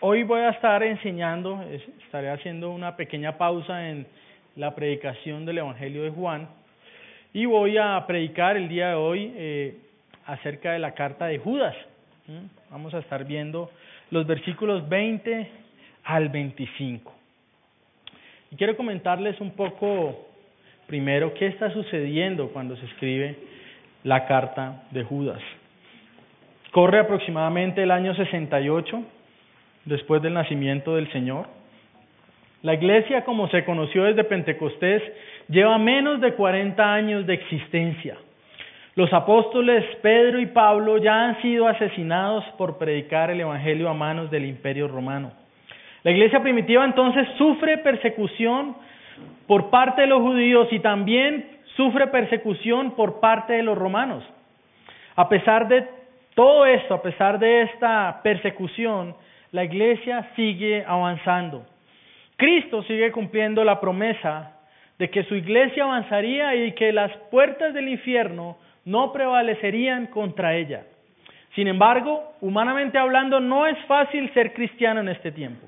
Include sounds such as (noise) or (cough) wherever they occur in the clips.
Hoy voy a estar enseñando, estaré haciendo una pequeña pausa en la predicación del Evangelio de Juan y voy a predicar el día de hoy eh, acerca de la carta de Judas. Vamos a estar viendo los versículos 20 al 25. Y quiero comentarles un poco primero qué está sucediendo cuando se escribe la carta de Judas. Corre aproximadamente el año 68 después del nacimiento del Señor. La iglesia, como se conoció desde Pentecostés, lleva menos de 40 años de existencia. Los apóstoles Pedro y Pablo ya han sido asesinados por predicar el Evangelio a manos del imperio romano. La iglesia primitiva entonces sufre persecución por parte de los judíos y también sufre persecución por parte de los romanos. A pesar de todo esto, a pesar de esta persecución, la iglesia sigue avanzando. Cristo sigue cumpliendo la promesa de que su iglesia avanzaría y que las puertas del infierno no prevalecerían contra ella. Sin embargo, humanamente hablando, no es fácil ser cristiano en este tiempo.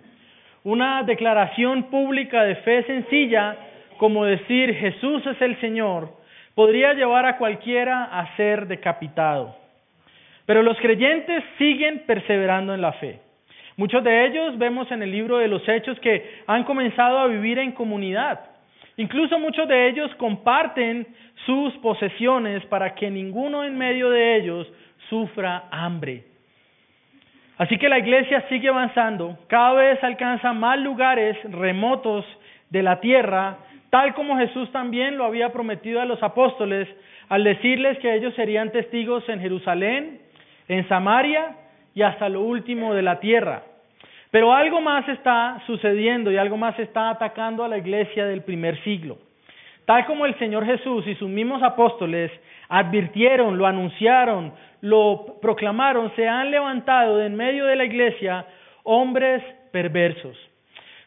Una declaración pública de fe sencilla, como decir Jesús es el Señor, podría llevar a cualquiera a ser decapitado. Pero los creyentes siguen perseverando en la fe. Muchos de ellos vemos en el libro de los Hechos que han comenzado a vivir en comunidad. Incluso muchos de ellos comparten sus posesiones para que ninguno en medio de ellos sufra hambre. Así que la iglesia sigue avanzando, cada vez alcanza más lugares remotos de la tierra, tal como Jesús también lo había prometido a los apóstoles al decirles que ellos serían testigos en Jerusalén, en Samaria y hasta lo último de la tierra. Pero algo más está sucediendo y algo más está atacando a la iglesia del primer siglo. Tal como el Señor Jesús y sus mismos apóstoles advirtieron, lo anunciaron, lo proclamaron, se han levantado de en medio de la iglesia hombres perversos.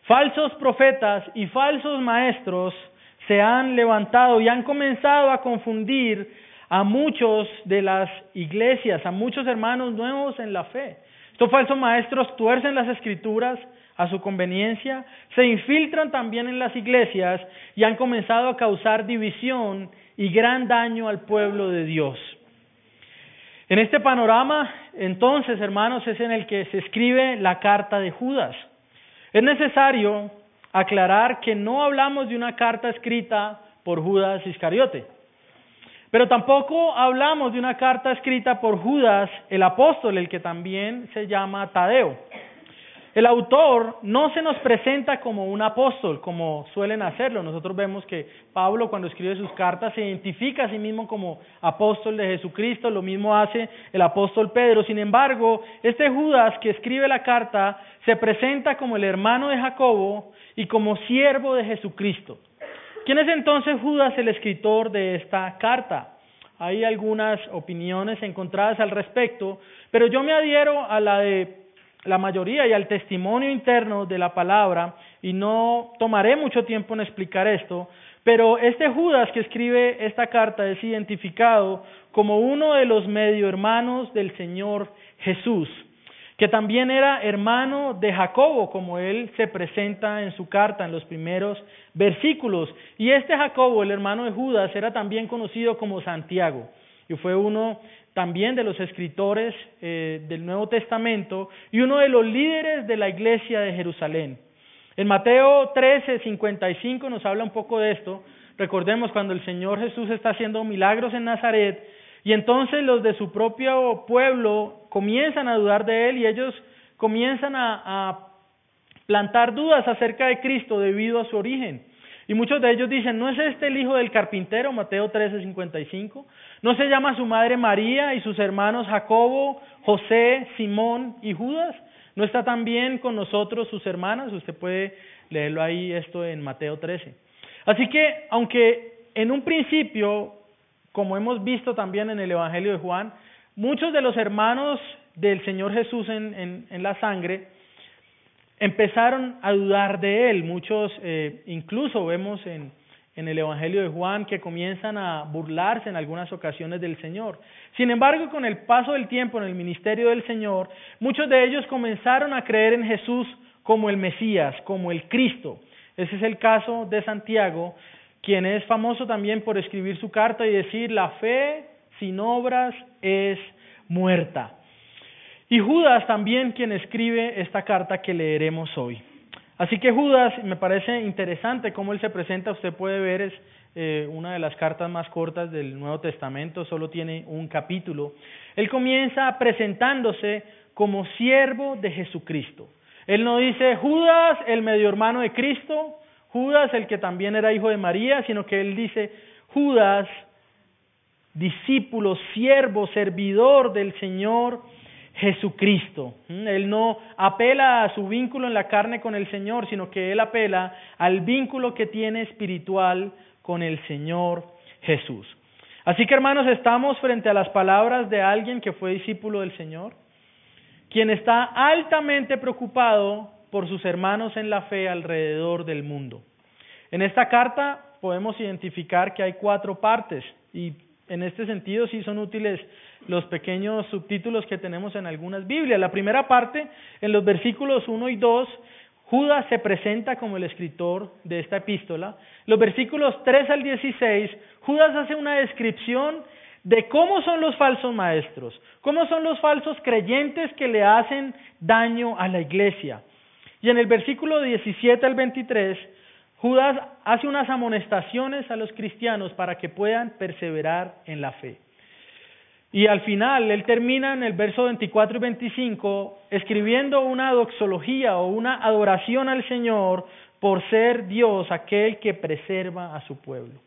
Falsos profetas y falsos maestros se han levantado y han comenzado a confundir a muchos de las iglesias, a muchos hermanos nuevos en la fe. Estos falsos maestros tuercen las escrituras a su conveniencia, se infiltran también en las iglesias y han comenzado a causar división y gran daño al pueblo de Dios. En este panorama, entonces, hermanos, es en el que se escribe la carta de Judas. Es necesario aclarar que no hablamos de una carta escrita por Judas Iscariote. Pero tampoco hablamos de una carta escrita por Judas el apóstol, el que también se llama Tadeo. El autor no se nos presenta como un apóstol, como suelen hacerlo. Nosotros vemos que Pablo cuando escribe sus cartas se identifica a sí mismo como apóstol de Jesucristo, lo mismo hace el apóstol Pedro. Sin embargo, este Judas que escribe la carta se presenta como el hermano de Jacobo y como siervo de Jesucristo. ¿Quién es entonces Judas el escritor de esta carta? Hay algunas opiniones encontradas al respecto, pero yo me adhiero a la de la mayoría y al testimonio interno de la palabra y no tomaré mucho tiempo en explicar esto, pero este Judas que escribe esta carta es identificado como uno de los medio hermanos del Señor Jesús que también era hermano de Jacobo, como él se presenta en su carta en los primeros versículos. Y este Jacobo, el hermano de Judas, era también conocido como Santiago, y fue uno también de los escritores eh, del Nuevo Testamento y uno de los líderes de la iglesia de Jerusalén. En Mateo 13, 55 nos habla un poco de esto. Recordemos cuando el Señor Jesús está haciendo milagros en Nazaret, y entonces los de su propio pueblo comienzan a dudar de él y ellos comienzan a, plantar dudas acerca de Cristo debido a su origen. Y muchos de ellos dicen, ¿no es este el hijo del carpintero? Mateo 13, 55. ¿No se llama su madre María y sus hermanos Jacobo, José, Simón y Judas? ¿No está también con nosotros sus hermanas? Usted puede leerlo ahí esto en Mateo 13. Así que, aunque en un principio como hemos visto también en el Evangelio de Juan, muchos de los hermanos del Señor Jesús en, la sangre empezaron a dudar de él. Muchos, eh, incluso vemos en, en el Evangelio de Juan que comienzan a burlarse en algunas ocasiones del Señor. Sin embargo, con el paso del tiempo en el ministerio del Señor, muchos de ellos comenzaron a creer en Jesús como el Mesías, como el Cristo. Ese es el caso de Santiago, quien es famoso también por escribir su carta y decir, la fe sin obras es muerta. Y Judas también quien escribe esta carta que leeremos hoy. Así que Judas, me parece interesante cómo él se presenta, usted puede ver, es eh, una de las cartas más cortas del Nuevo Testamento, solo tiene un capítulo. Él comienza presentándose como siervo de Jesucristo. Él no dice Judas, el medio hermano de Cristo, Judas, el que también era hijo de María, sino que él dice Judas, discípulo, siervo, servidor del Señor Jesucristo. ¿Mm? Él no apela a su vínculo en la carne con el Señor, sino que él apela al vínculo que tiene espiritual con el Señor Jesús. Así que hermanos, estamos frente a las palabras de alguien que fue discípulo del Señor, quien está altamente preocupado por sus hermanos en la fe alrededor del mundo. En esta carta podemos identificar que hay cuatro partes y en este sentido sí son útiles los pequeños subtítulos que tenemos en algunas Biblias. La primera parte, en los versículos 1 y 2, Judas se presenta como el escritor de esta epístola. Los versículos 3 al 16, Judas hace una descripción de cómo son los falsos maestros, cómo son los falsos creyentes que le hacen daño a la iglesia. Y en el versículo 17 al 23, Judas hace unas amonestaciones a los cristianos para que puedan perseverar en la fe. Y al final, él termina en el verso 24 y 25 escribiendo una doxología o una adoración al Señor por ser Dios aquel que preserva a su pueblo.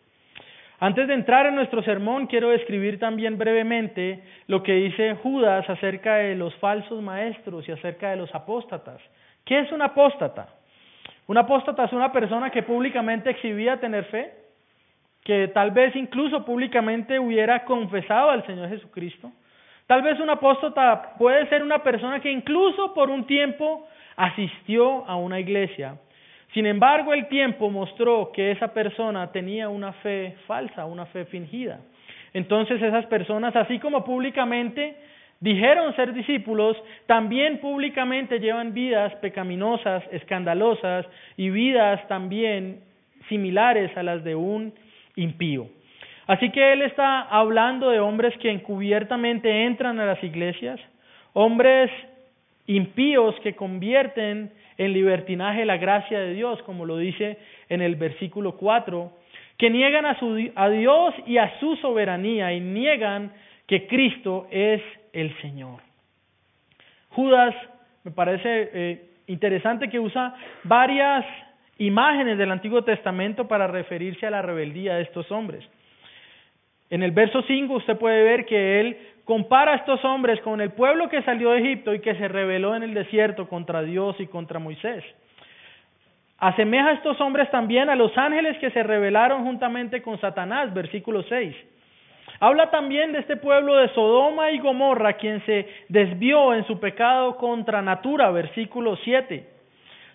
Antes de entrar en nuestro sermón, quiero escribir también brevemente lo que dice Judas acerca de los falsos maestros y acerca de los apóstatas. ¿Qué es un apóstata? Un apóstata es una persona que públicamente exhibía tener fe, que tal vez incluso públicamente hubiera confesado al Señor Jesucristo. Tal vez un apóstata puede ser una persona que incluso por un tiempo asistió a una iglesia. Sin embargo, el tiempo mostró que esa persona tenía una fe falsa, una fe fingida. Entonces esas personas, así como públicamente dijeron ser discípulos, también públicamente llevan vidas pecaminosas, escandalosas y vidas también similares a las de un impío. Así que él está hablando de hombres que encubiertamente entran a las iglesias, hombres impíos que convierten en libertinaje la gracia de Dios, como lo dice en el versículo 4, que niegan a, su, a Dios y a su soberanía y niegan que Cristo es el Señor. Judas me parece eh, interesante que usa varias imágenes del Antiguo Testamento para referirse a la rebeldía de estos hombres. En el verso 5 usted puede ver que él compara a estos hombres con el pueblo que salió de Egipto y que se rebeló en el desierto contra Dios y contra Moisés. Asemeja a estos hombres también a los ángeles que se rebelaron juntamente con Satanás, versículo 6. Habla también de este pueblo de Sodoma y Gomorra, quien se desvió en su pecado contra natura, versículo 7.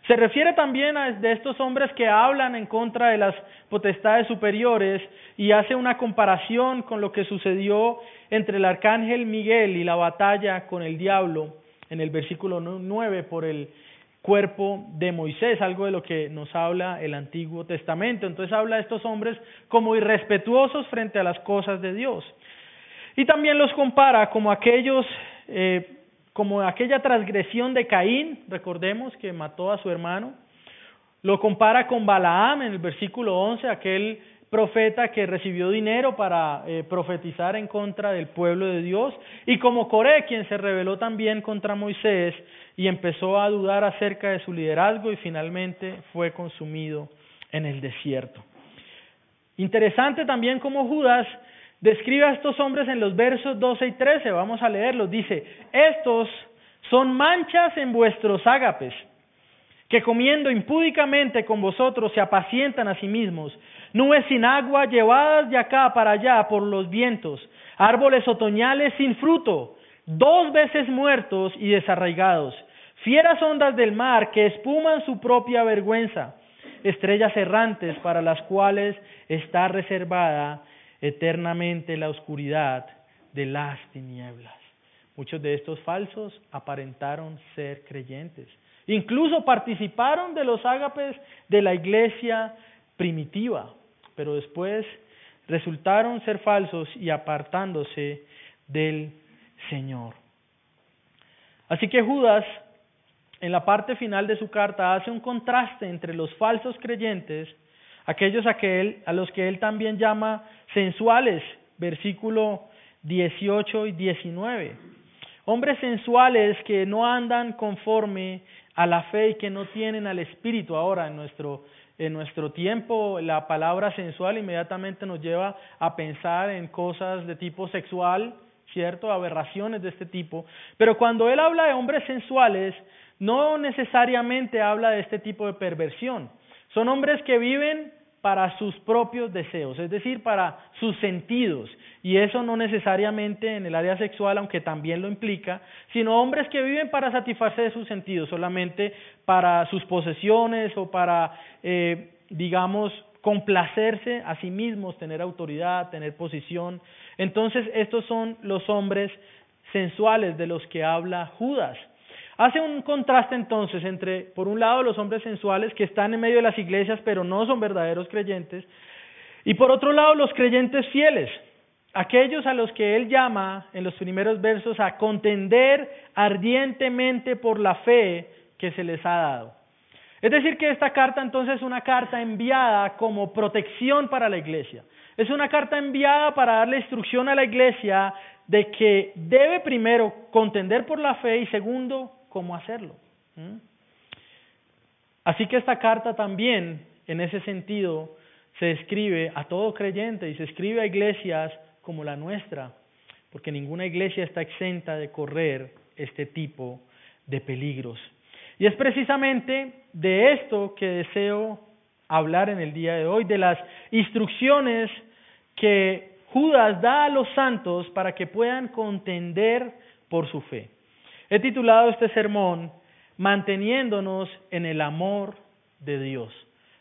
Se refiere también a de estos hombres que hablan en contra de las potestades superiores y hace una comparación con lo que sucedió entre el arcángel Miguel y la batalla con el diablo en el versículo 9 por el cuerpo de Moisés, algo de lo que nos habla el Antiguo Testamento. Entonces habla de estos hombres como irrespetuosos frente a las cosas de Dios. Y también los compara como aquellos, eh, como aquella transgresión de Caín, recordemos que mató a su hermano. Lo compara con Balaam en el versículo 11, aquel profeta que recibió dinero para eh, profetizar en contra del pueblo de Dios, y como Coré, quien se rebeló también contra Moisés y empezó a dudar acerca de su liderazgo y finalmente fue consumido en el desierto. Interesante también cómo Judas describe a estos hombres en los versos 12 y 13, vamos a leerlos, dice, estos son manchas en vuestros ágapes, que comiendo impúdicamente con vosotros se apacientan a sí mismos, nubes sin agua llevadas de acá para allá por los vientos, árboles otoñales sin fruto, dos veces muertos y desarraigados, fieras ondas del mar que espuman su propia vergüenza, estrellas errantes para las cuales está reservada eternamente la oscuridad de las tinieblas. Muchos de estos falsos aparentaron ser creyentes. Incluso participaron de los ágapes de la iglesia primitiva, pero después resultaron ser falsos y apartándose del Señor. Así que Judas, en la parte final de su carta, hace un contraste entre los falsos creyentes, aquellos a, que él, a los que él también llama sensuales, versículo 18 y 19. Hombres sensuales que no andan conforme a la fe y que no tienen al Espíritu. Ahora, en nuestro, en nuestro tiempo, la palabra sensual inmediatamente nos lleva a pensar en cosas de tipo sexual, ¿cierto? Aberraciones de este tipo. Pero cuando él habla de hombres sensuales, no necesariamente habla de este tipo de perversión. Son hombres que viven para sus propios deseos, es decir, para sus sentidos. Y eso no necesariamente en el área sexual, aunque también lo implica, sino hombres que viven para satisfacer sus sentidos, solamente para sus posesiones o para, eh, digamos, complacerse a sí mismos, tener autoridad, tener posición. Entonces, estos son los hombres sensuales de los que habla Judas. Hace un contraste entonces entre, por un lado, los hombres sensuales que están en medio de las iglesias pero no son verdaderos creyentes, y por otro lado, los creyentes fieles, aquellos a los que él llama en los primeros versos a contender ardientemente por la fe que se les ha dado. Es decir, que esta carta entonces es una carta enviada como protección para la iglesia. Es una carta enviada para darle instrucción a la iglesia de que debe primero contender por la fe y segundo cómo hacerlo. Así que esta carta también, en ese sentido, se escribe a todo creyente y se escribe a iglesias como la nuestra, porque ninguna iglesia está exenta de correr este tipo de peligros. Y es precisamente de esto que deseo hablar en el día de hoy, de las instrucciones que Judas da a los santos para que puedan contender por su fe. He titulado este sermón Manteniéndonos en el amor de Dios.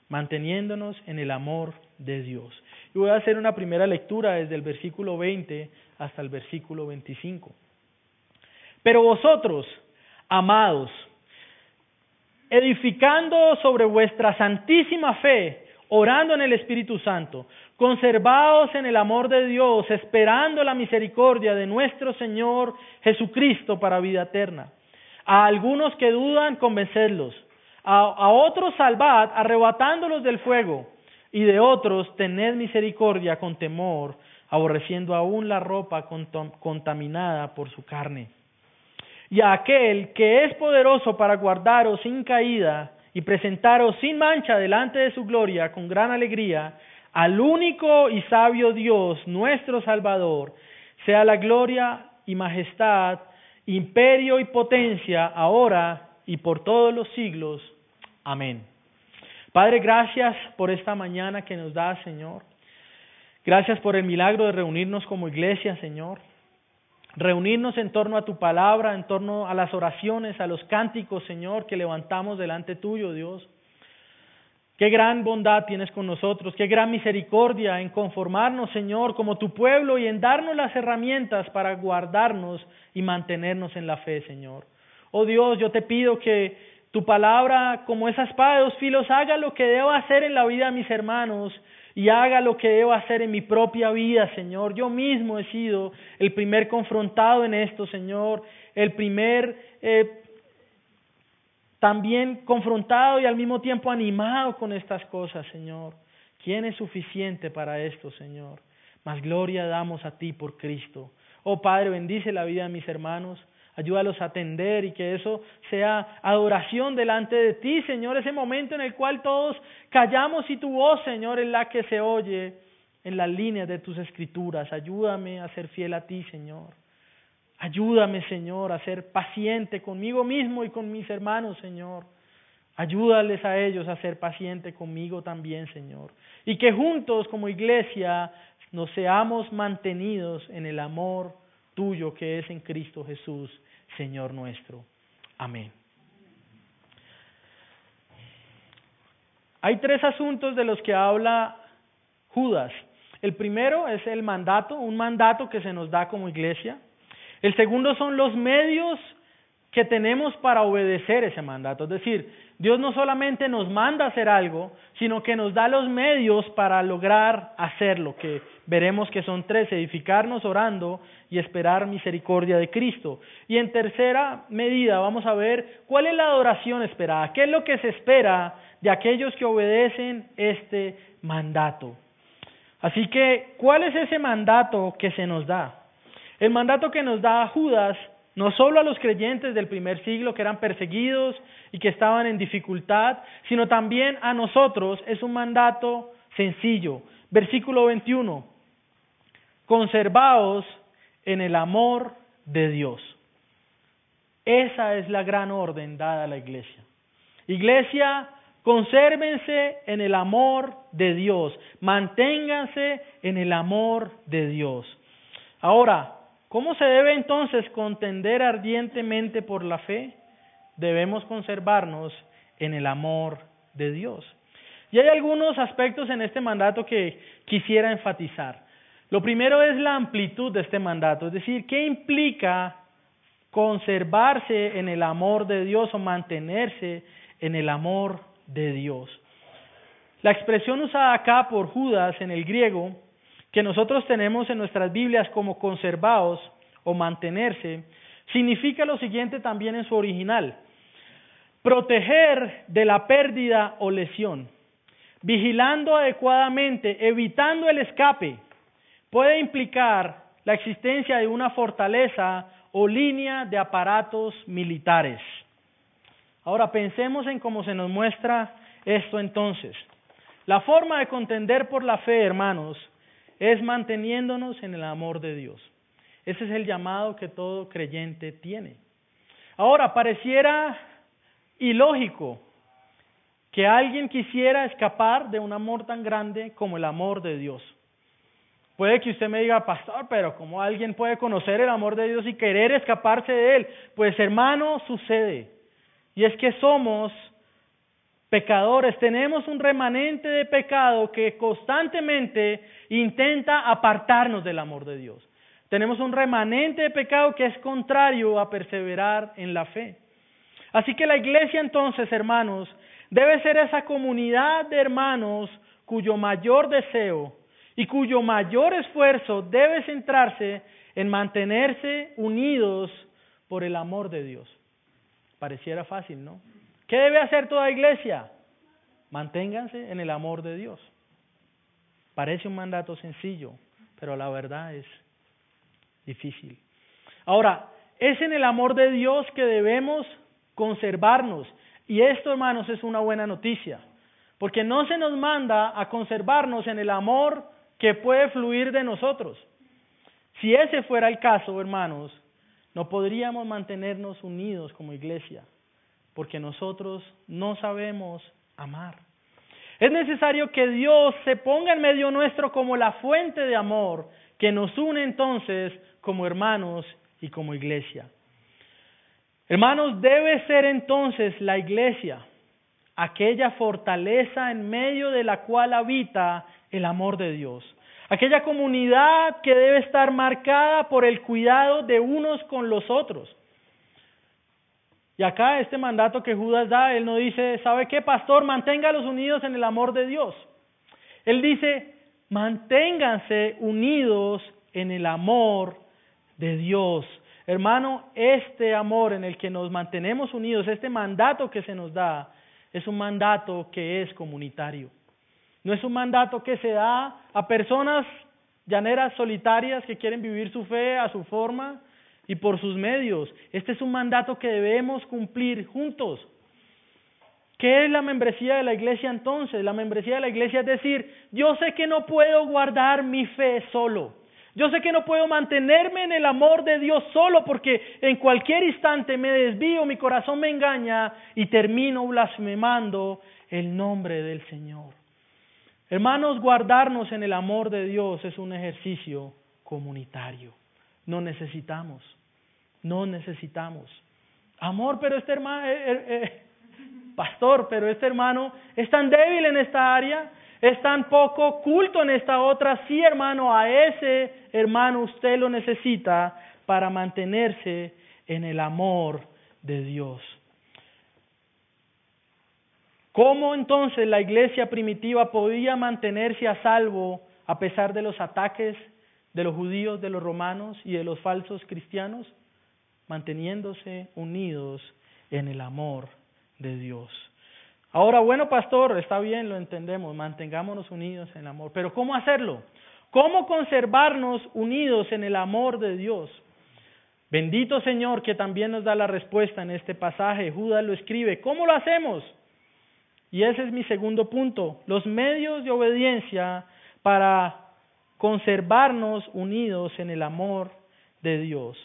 Manteniéndonos en el amor de Dios. Y voy a hacer una primera lectura desde el versículo 20 hasta el versículo 25. Pero vosotros, amados, edificando sobre vuestra santísima fe, orando en el Espíritu Santo, conservados en el amor de Dios, esperando la misericordia de nuestro Señor Jesucristo para vida eterna. A algunos que dudan, convencerlos. A, otros salvad, arrebatándolos del fuego. Y de otros, tened misericordia con temor, aborreciendo aún la ropa contaminada por su carne. Y a aquel que es poderoso para guardaros sin caída y presentaros sin mancha delante de su gloria con gran alegría, al único y sabio Dios, nuestro Salvador, sea la gloria y majestad, imperio y potencia, ahora y por todos los siglos. Amén. Padre, gracias por esta mañana que nos da, Señor. Gracias por el milagro de reunirnos como iglesia, Señor. Reunirnos en torno a tu palabra, en torno a las oraciones, a los cánticos, Señor, que levantamos delante tuyo, Dios. Qué gran bondad tienes con nosotros, qué gran misericordia en conformarnos, Señor, como tu pueblo y en darnos las herramientas para guardarnos y mantenernos en la fe, Señor. Oh Dios, yo te pido que tu palabra, como esa espada de dos filos, haga lo que debo hacer en la vida de mis hermanos y haga lo que debo hacer en mi propia vida, Señor. Yo mismo he sido el primer confrontado en esto, Señor, el primer eh, también confrontado y al mismo tiempo animado con estas cosas, Señor. ¿Quién es suficiente para esto, Señor? Más gloria damos a ti por Cristo. Oh Padre, bendice la vida de mis hermanos. Ayúdalos a atender y que eso sea adoración delante de ti, Señor. Ese momento en el cual todos callamos y tu voz, Señor, es la que se oye en las líneas de tus escrituras. Ayúdame a ser fiel a ti, Señor. Ayúdame, Señor, a ser paciente conmigo mismo y con mis hermanos, Señor. Ayúdales a ellos a ser paciente conmigo también, Señor. Y que juntos como iglesia nos seamos mantenidos en el amor tuyo que es en Cristo Jesús, Señor nuestro. Amén. Hay tres asuntos de los que habla Judas. El primero es el mandato, un mandato que se nos da como iglesia. El segundo son los medios que tenemos para obedecer ese mandato. Es decir, Dios no solamente nos manda a hacer algo, sino que nos da los medios para lograr hacerlo, que veremos que son tres, edificarnos orando y esperar misericordia de Cristo. Y en tercera medida vamos a ver cuál es la adoración esperada, qué es lo que se espera de aquellos que obedecen este mandato. Así que, ¿cuál es ese mandato que se nos da? El mandato que nos da Judas no solo a los creyentes del primer siglo que eran perseguidos y que estaban en dificultad, sino también a nosotros es un mandato sencillo. Versículo 21. Conservaos en el amor de Dios. Esa es la gran orden dada a la iglesia. Iglesia, consérvense en el amor de Dios, manténganse en el amor de Dios. Ahora, ¿Cómo se debe entonces contender ardientemente por la fe? Debemos conservarnos en el amor de Dios. Y hay algunos aspectos en este mandato que quisiera enfatizar. Lo primero es la amplitud de este mandato, es decir, ¿qué implica conservarse en el amor de Dios o mantenerse en el amor de Dios? La expresión usada acá por Judas en el griego que nosotros tenemos en nuestras Biblias como conservados o mantenerse, significa lo siguiente también en su original. Proteger de la pérdida o lesión, vigilando adecuadamente, evitando el escape, puede implicar la existencia de una fortaleza o línea de aparatos militares. Ahora pensemos en cómo se nos muestra esto entonces. La forma de contender por la fe, hermanos, es manteniéndonos en el amor de Dios. Ese es el llamado que todo creyente tiene. Ahora, pareciera ilógico que alguien quisiera escapar de un amor tan grande como el amor de Dios. Puede que usted me diga, pastor, pero ¿cómo alguien puede conocer el amor de Dios y querer escaparse de él? Pues hermano, sucede. Y es que somos pecadores, tenemos un remanente de pecado que constantemente intenta apartarnos del amor de Dios. Tenemos un remanente de pecado que es contrario a perseverar en la fe. Así que la iglesia entonces, hermanos, debe ser esa comunidad de hermanos cuyo mayor deseo y cuyo mayor esfuerzo debe centrarse en mantenerse unidos por el amor de Dios. Pareciera fácil, ¿no? ¿Qué debe hacer toda iglesia? Manténganse en el amor de Dios. Parece un mandato sencillo, pero la verdad es difícil. Ahora, es en el amor de Dios que debemos conservarnos. Y esto, hermanos, es una buena noticia, porque no se nos manda a conservarnos en el amor que puede fluir de nosotros. Si ese fuera el caso, hermanos, no podríamos mantenernos unidos como iglesia porque nosotros no sabemos amar. Es necesario que Dios se ponga en medio nuestro como la fuente de amor que nos une entonces como hermanos y como iglesia. Hermanos, debe ser entonces la iglesia aquella fortaleza en medio de la cual habita el amor de Dios. Aquella comunidad que debe estar marcada por el cuidado de unos con los otros. Y acá este mandato que Judas da, él no dice, ¿sabe qué, pastor? Manténgalos unidos en el amor de Dios. Él dice, manténganse unidos en el amor de Dios. Hermano, este amor en el que nos mantenemos unidos, este mandato que se nos da, es un mandato que es comunitario. No es un mandato que se da a personas llaneras solitarias que quieren vivir su fe a su forma, y por sus medios. Este es un mandato que debemos cumplir juntos. ¿Qué es la membresía de la iglesia entonces? La membresía de la iglesia es decir, yo sé que no puedo guardar mi fe solo. Yo sé que no puedo mantenerme en el amor de Dios solo porque en cualquier instante me desvío, mi corazón me engaña y termino blasfemando el nombre del Señor. Hermanos, guardarnos en el amor de Dios es un ejercicio comunitario. No necesitamos no necesitamos. Amor, pero este hermano, eh, eh, eh, pastor, pero este hermano es tan débil en esta área, es tan poco culto en esta otra. Sí, hermano, a ese hermano usted lo necesita para mantenerse en el amor de Dios. ¿Cómo entonces la iglesia primitiva podía mantenerse a salvo a pesar de los ataques de los judíos, de los romanos y de los falsos cristianos? Manteniéndose unidos en el amor de Dios. Ahora, bueno, pastor, está bien, lo entendemos, mantengámonos unidos en el amor, pero ¿cómo hacerlo? ¿Cómo conservarnos unidos en el amor de Dios? Bendito Señor que también nos da la respuesta en este pasaje. Judas lo escribe. ¿Cómo lo hacemos? Y ese es mi segundo punto. Los medios de obediencia para conservarnos unidos en el amor de Dios.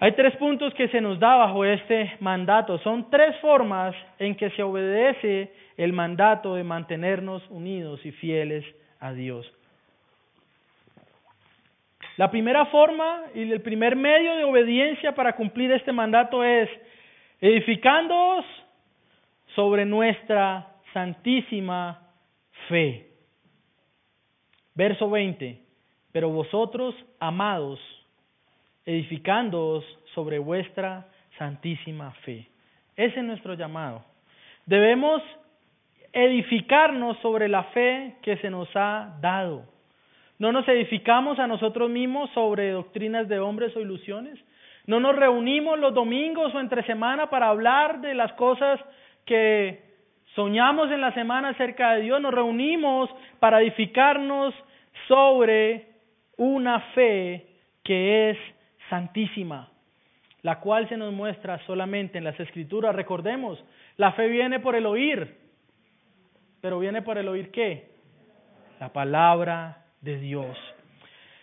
Hay tres puntos que se nos da bajo este mandato. Son tres formas en que se obedece el mandato de mantenernos unidos y fieles a Dios. La primera forma y el primer medio de obediencia para cumplir este mandato es edificándoos sobre nuestra santísima fe. Verso 20. Pero vosotros, amados, edificándoos sobre vuestra santísima fe. Ese es nuestro llamado. Debemos edificarnos sobre la fe que se nos ha dado. No nos edificamos a nosotros mismos sobre doctrinas de hombres o ilusiones. No nos reunimos los domingos o entre semana para hablar de las cosas que soñamos en la semana acerca de Dios. Nos reunimos para edificarnos sobre una fe que es santísima, la cual se nos muestra solamente en las escrituras. Recordemos, la fe viene por el oír, pero viene por el oír qué? La palabra de Dios.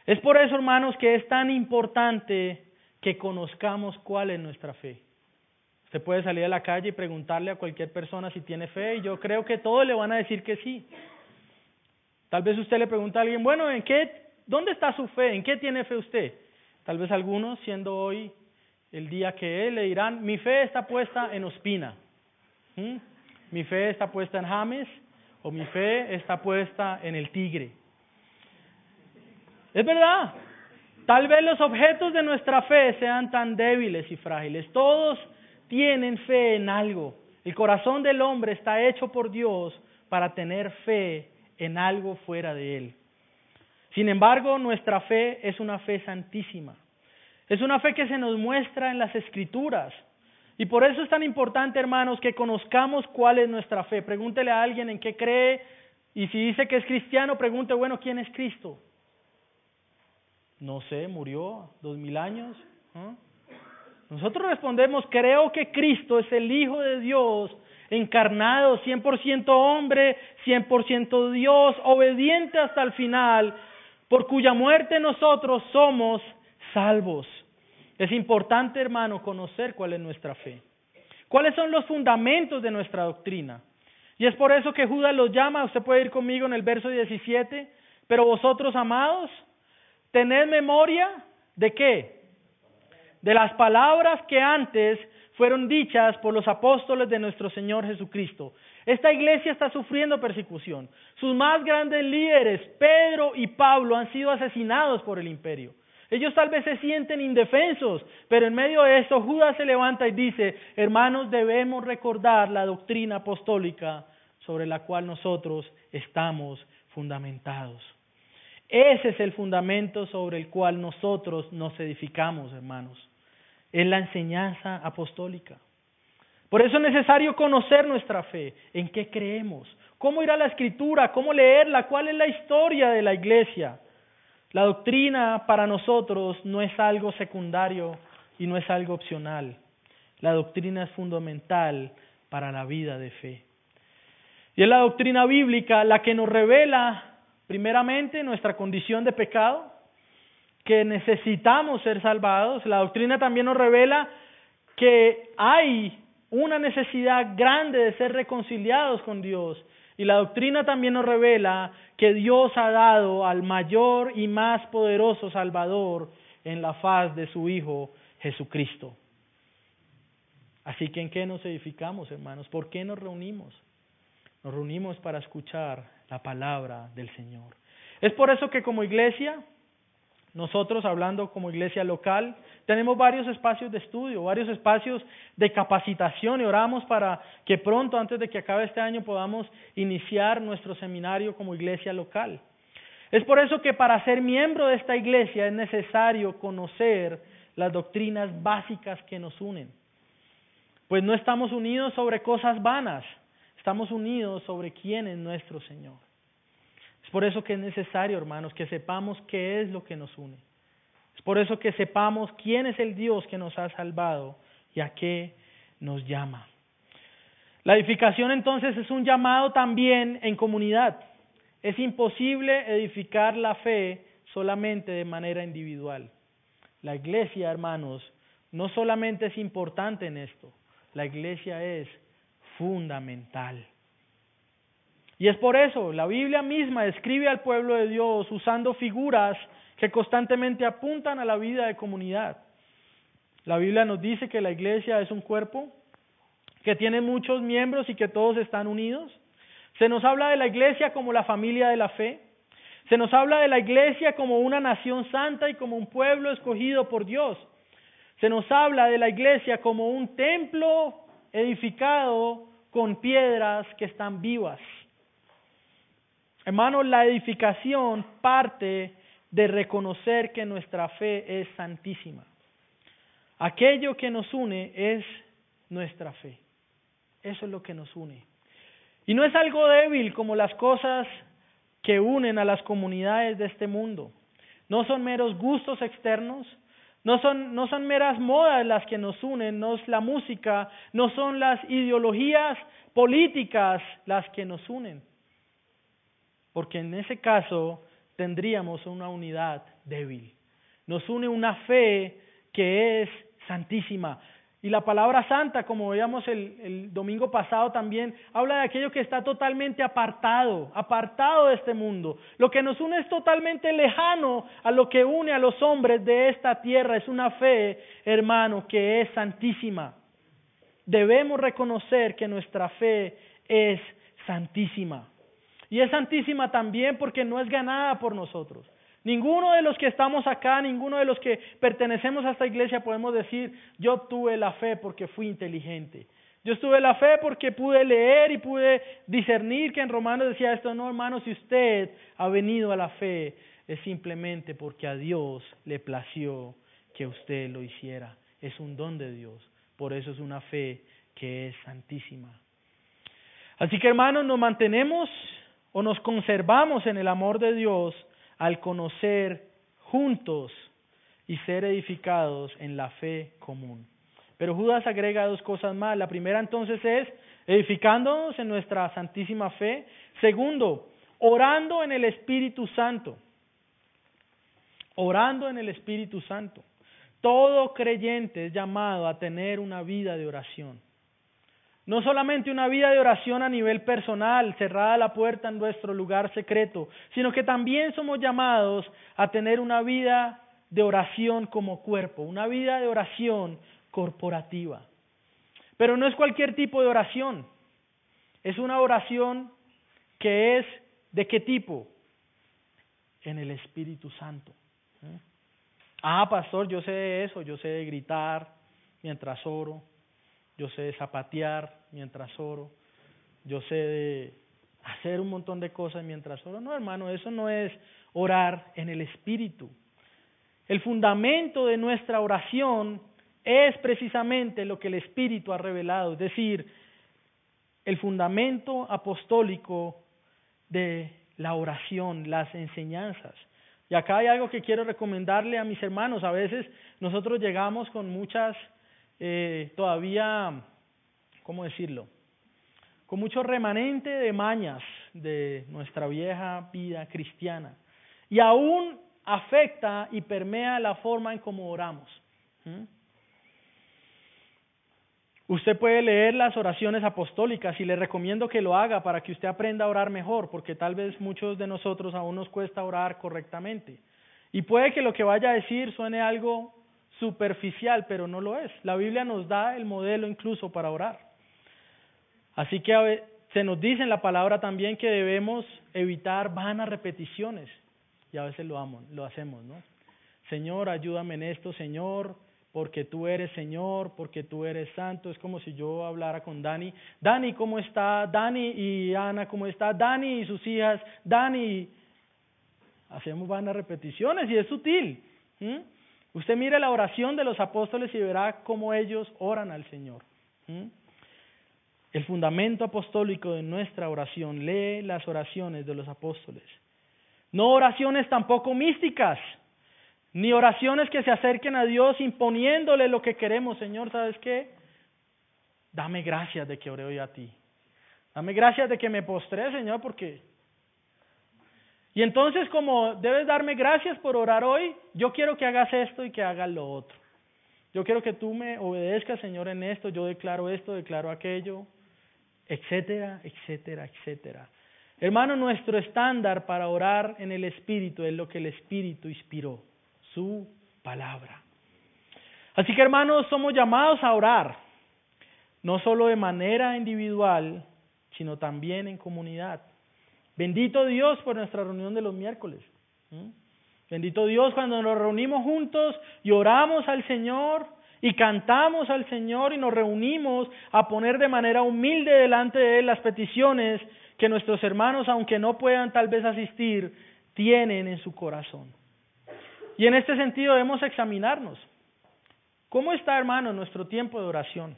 Es por eso, hermanos, que es tan importante que conozcamos cuál es nuestra fe. Usted puede salir a la calle y preguntarle a cualquier persona si tiene fe y yo creo que todos le van a decir que sí. Tal vez usted le pregunta a alguien, bueno, ¿en qué, dónde está su fe? ¿En qué tiene fe usted? Tal vez algunos, siendo hoy el día que él, le dirán, mi fe está puesta en Ospina, mi fe está puesta en James, o mi fe está puesta en el Tigre. Es verdad, tal vez los objetos de nuestra fe sean tan débiles y frágiles. Todos tienen fe en algo. El corazón del hombre está hecho por Dios para tener fe en algo fuera de él. Sin embargo, nuestra fe es una fe santísima. Es una fe que se nos muestra en las escrituras. Y por eso es tan importante, hermanos, que conozcamos cuál es nuestra fe. Pregúntele a alguien en qué cree y si dice que es cristiano, pregunte, bueno, ¿quién es Cristo? No sé, murió dos mil años. Nosotros respondemos, creo que Cristo es el Hijo de Dios encarnado, 100% hombre, 100% Dios, obediente hasta el final, por cuya muerte nosotros somos salvos. Es importante, hermano, conocer cuál es nuestra fe. ¿Cuáles son los fundamentos de nuestra doctrina? Y es por eso que Judas los llama, usted puede ir conmigo en el verso 17, pero vosotros, amados, tened memoria de qué? De las palabras que antes fueron dichas por los apóstoles de nuestro Señor Jesucristo. Esta iglesia está sufriendo persecución. Sus más grandes líderes, Pedro y Pablo, han sido asesinados por el imperio. Ellos tal vez se sienten indefensos, pero en medio de esto Judas se levanta y dice, hermanos, debemos recordar la doctrina apostólica sobre la cual nosotros estamos fundamentados. Ese es el fundamento sobre el cual nosotros nos edificamos, hermanos. Es la enseñanza apostólica. Por eso es necesario conocer nuestra fe, en qué creemos, cómo ir a la escritura, cómo leerla, cuál es la historia de la iglesia. La doctrina para nosotros no es algo secundario y no es algo opcional. La doctrina es fundamental para la vida de fe. Y es la doctrina bíblica la que nos revela primeramente nuestra condición de pecado, que necesitamos ser salvados. La doctrina también nos revela que hay una necesidad grande de ser reconciliados con Dios y la doctrina también nos revela que Dios ha dado al mayor y más poderoso Salvador en la faz de su Hijo Jesucristo. Así que ¿en qué nos edificamos, hermanos? ¿Por qué nos reunimos? Nos reunimos para escuchar la palabra del Señor. Es por eso que como iglesia, nosotros hablando como iglesia local, tenemos varios espacios de estudio, varios espacios de capacitación y oramos para que pronto, antes de que acabe este año, podamos iniciar nuestro seminario como iglesia local. Es por eso que para ser miembro de esta iglesia es necesario conocer las doctrinas básicas que nos unen. Pues no estamos unidos sobre cosas vanas, estamos unidos sobre quién es nuestro Señor. Es por eso que es necesario, hermanos, que sepamos qué es lo que nos une. Es por eso que sepamos quién es el Dios que nos ha salvado y a qué nos llama. La edificación entonces es un llamado también en comunidad. Es imposible edificar la fe solamente de manera individual. La iglesia, hermanos, no solamente es importante en esto, la iglesia es fundamental. Y es por eso, la Biblia misma describe al pueblo de Dios usando figuras que constantemente apuntan a la vida de comunidad. La Biblia nos dice que la iglesia es un cuerpo que tiene muchos miembros y que todos están unidos. Se nos habla de la iglesia como la familia de la fe. Se nos habla de la iglesia como una nación santa y como un pueblo escogido por Dios. Se nos habla de la iglesia como un templo edificado con piedras que están vivas. Hermanos, la edificación parte de reconocer que nuestra fe es santísima. Aquello que nos une es nuestra fe. Eso es lo que nos une. Y no es algo débil como las cosas que unen a las comunidades de este mundo. No son meros gustos externos, no son, no son meras modas las que nos unen, no es la música, no son las ideologías políticas las que nos unen porque en ese caso tendríamos una unidad débil. Nos une una fe que es santísima. Y la palabra santa, como veíamos el, domingo pasado también, habla de aquello que está totalmente apartado, apartado de este mundo. Lo que nos une es totalmente lejano a lo que une a los hombres de esta tierra. Es una fe, hermano, que es santísima. Debemos reconocer que nuestra fe es santísima. Y es santísima también porque no es ganada por nosotros. Ninguno de los que estamos acá, ninguno de los que pertenecemos a esta iglesia podemos decir, yo tuve la fe porque fui inteligente. Yo tuve la fe porque pude leer y pude discernir que en Romanos decía esto, no hermano, si usted ha venido a la fe es simplemente porque a Dios le plació que usted lo hiciera. Es un don de Dios. Por eso es una fe que es santísima. Así que hermanos, nos mantenemos o nos conservamos en el amor de Dios al conocer juntos y ser edificados en la fe común. Pero Judas agrega dos cosas más. La primera entonces es edificándonos en nuestra santísima fe. Segundo, orando en el Espíritu Santo. Orando en el Espíritu Santo. Todo creyente es llamado a tener una vida de oración. No solamente una vida de oración a nivel personal, cerrada la puerta en nuestro lugar secreto, sino que también somos llamados a tener una vida de oración como cuerpo, una vida de oración corporativa. Pero no es cualquier tipo de oración, es una oración que es de qué tipo? En el Espíritu Santo. ¿Eh? Ah, pastor, yo sé de eso, yo sé de gritar mientras oro, yo sé de zapatear mientras oro, yo sé de hacer un montón de cosas mientras oro. No, hermano, eso no es orar en el Espíritu. El fundamento de nuestra oración es precisamente lo que el Espíritu ha revelado, es decir, el fundamento apostólico de la oración, las enseñanzas. Y acá hay algo que quiero recomendarle a mis hermanos. A veces nosotros llegamos con muchas eh, todavía, ¿cómo decirlo? Con mucho remanente de mañas de nuestra vieja vida cristiana. Y aún afecta y permea la forma en cómo oramos. Usted puede leer las oraciones apostólicas y le recomiendo que lo haga para que usted aprenda a orar mejor, porque tal vez muchos de nosotros aún nos cuesta orar correctamente. Y puede que lo que vaya a decir suene algo superficial, pero no lo es. La Biblia nos da el modelo incluso para orar. Así que se nos dice en la palabra también que debemos evitar vanas repeticiones. Y a veces lo, lo hacemos, ¿no? Señor, ayúdame en esto, Señor, porque tú eres Señor, porque tú eres santo. Es como si yo hablara con Dani. Dani, ¿cómo está? Dani y Ana, ¿cómo está? Dani y sus hijas. Dani. Hacemos vanas repeticiones y es sutil. Usted mire la oración de los apóstoles y verá cómo ellos oran al Señor. El fundamento apostólico de nuestra oración, lee las oraciones de los apóstoles. No oraciones tampoco místicas ni oraciones que se acerquen a Dios imponiéndole lo que queremos, Señor, ¿sabes qué? Dame gracias de que oré hoy a ti. Dame gracias de que me postré, Señor, porque... Y entonces como debes darme gracias por orar hoy, yo quiero que hagas esto y que hagas lo otro. Yo quiero que tú me obedezcas, Señor, en esto, yo declaro esto, declaro aquello, etcétera, etcétera, etcétera. Hermano, nuestro estándar para orar en el Espíritu es lo que el Espíritu inspiró su palabra. Así que hermanos, somos llamados a orar, no solo de manera individual, sino también en comunidad. Bendito Dios por nuestra reunión de los miércoles. Bendito Dios cuando nos reunimos juntos y oramos al Señor y cantamos al Señor y nos reunimos a poner de manera humilde delante de Él las peticiones que nuestros hermanos, aunque no puedan tal vez asistir, tienen en su corazón. Y en este sentido debemos examinarnos. ¿Cómo está, hermano, nuestro tiempo de oración?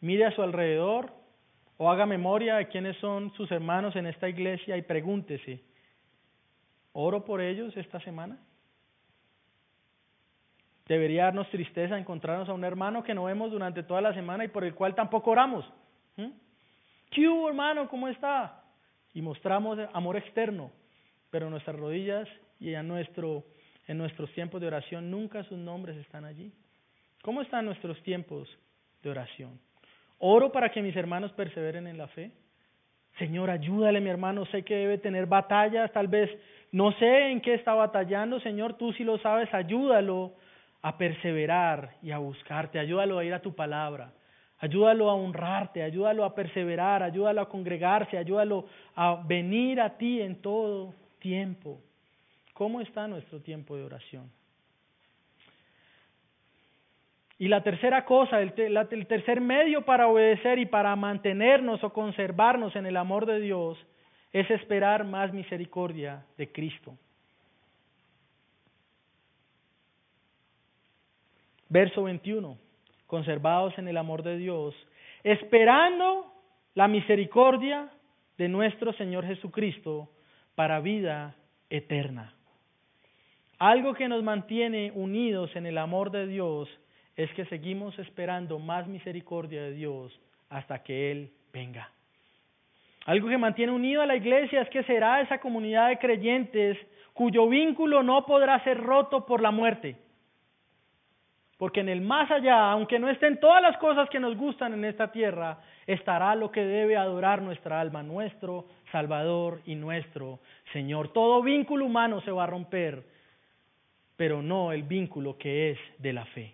Mire a su alrededor o haga memoria de quiénes son sus hermanos en esta iglesia y pregúntese, ¿oro por ellos esta semana? Debería darnos tristeza encontrarnos a un hermano que no vemos durante toda la semana y por el cual tampoco oramos. ¿Mm? ¿Qué hermano? ¿Cómo está? Y mostramos amor externo, pero nuestras rodillas y en, nuestro, en nuestros tiempos de oración nunca sus nombres están allí. ¿Cómo están nuestros tiempos de oración? Oro para que mis hermanos perseveren en la fe. Señor, ayúdale, mi hermano, sé que debe tener batallas, tal vez no sé en qué está batallando, Señor, tú si lo sabes, ayúdalo a perseverar y a buscarte, ayúdalo a ir a tu palabra, ayúdalo a honrarte, ayúdalo a perseverar, ayúdalo a congregarse, ayúdalo a venir a ti en todo tiempo. ¿Cómo está nuestro tiempo de oración? Y la tercera cosa, el, el, tercer medio para obedecer y para mantenernos o conservarnos en el amor de Dios es esperar más misericordia de Cristo. Verso 21, conservados en el amor de Dios, esperando la misericordia de nuestro Señor Jesucristo para vida eterna. Algo que nos mantiene unidos en el amor de Dios es que seguimos esperando más misericordia de Dios hasta que Él venga. Algo que mantiene unido a la iglesia es que será esa comunidad de creyentes cuyo vínculo no podrá ser roto por la muerte. Porque en el más allá, aunque no estén todas las cosas que nos gustan en esta tierra, estará lo que debe adorar nuestra alma, nuestro Salvador y nuestro Señor. Todo vínculo humano se va a romper, pero no el vínculo que es de la fe.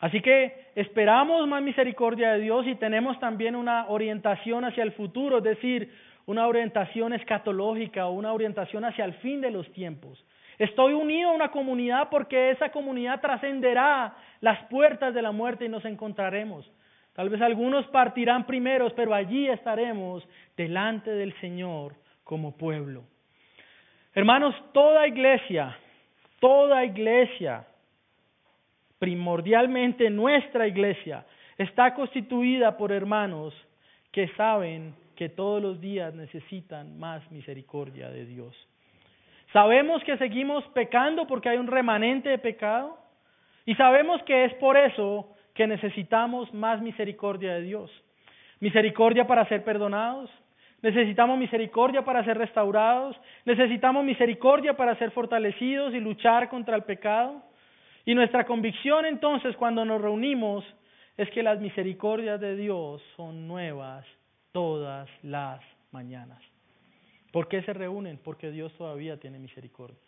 Así que esperamos más misericordia de Dios y tenemos también una orientación hacia el futuro, es decir, una orientación escatológica o una orientación hacia el fin de los tiempos. Estoy unido a una comunidad porque esa comunidad trascenderá las puertas de la muerte y nos encontraremos. Tal vez algunos partirán primeros, pero allí estaremos delante del Señor como pueblo. Hermanos, toda iglesia, toda iglesia, primordialmente nuestra iglesia, está constituida por hermanos que saben que todos los días necesitan más misericordia de Dios. Sabemos que seguimos pecando porque hay un remanente de pecado y sabemos que es por eso que necesitamos más misericordia de Dios. Misericordia para ser perdonados, necesitamos misericordia para ser restaurados, necesitamos misericordia para ser fortalecidos y luchar contra el pecado. Y nuestra convicción entonces cuando nos reunimos es que las misericordias de Dios son nuevas todas las mañanas. ¿Por qué se reúnen? Porque Dios todavía tiene misericordia.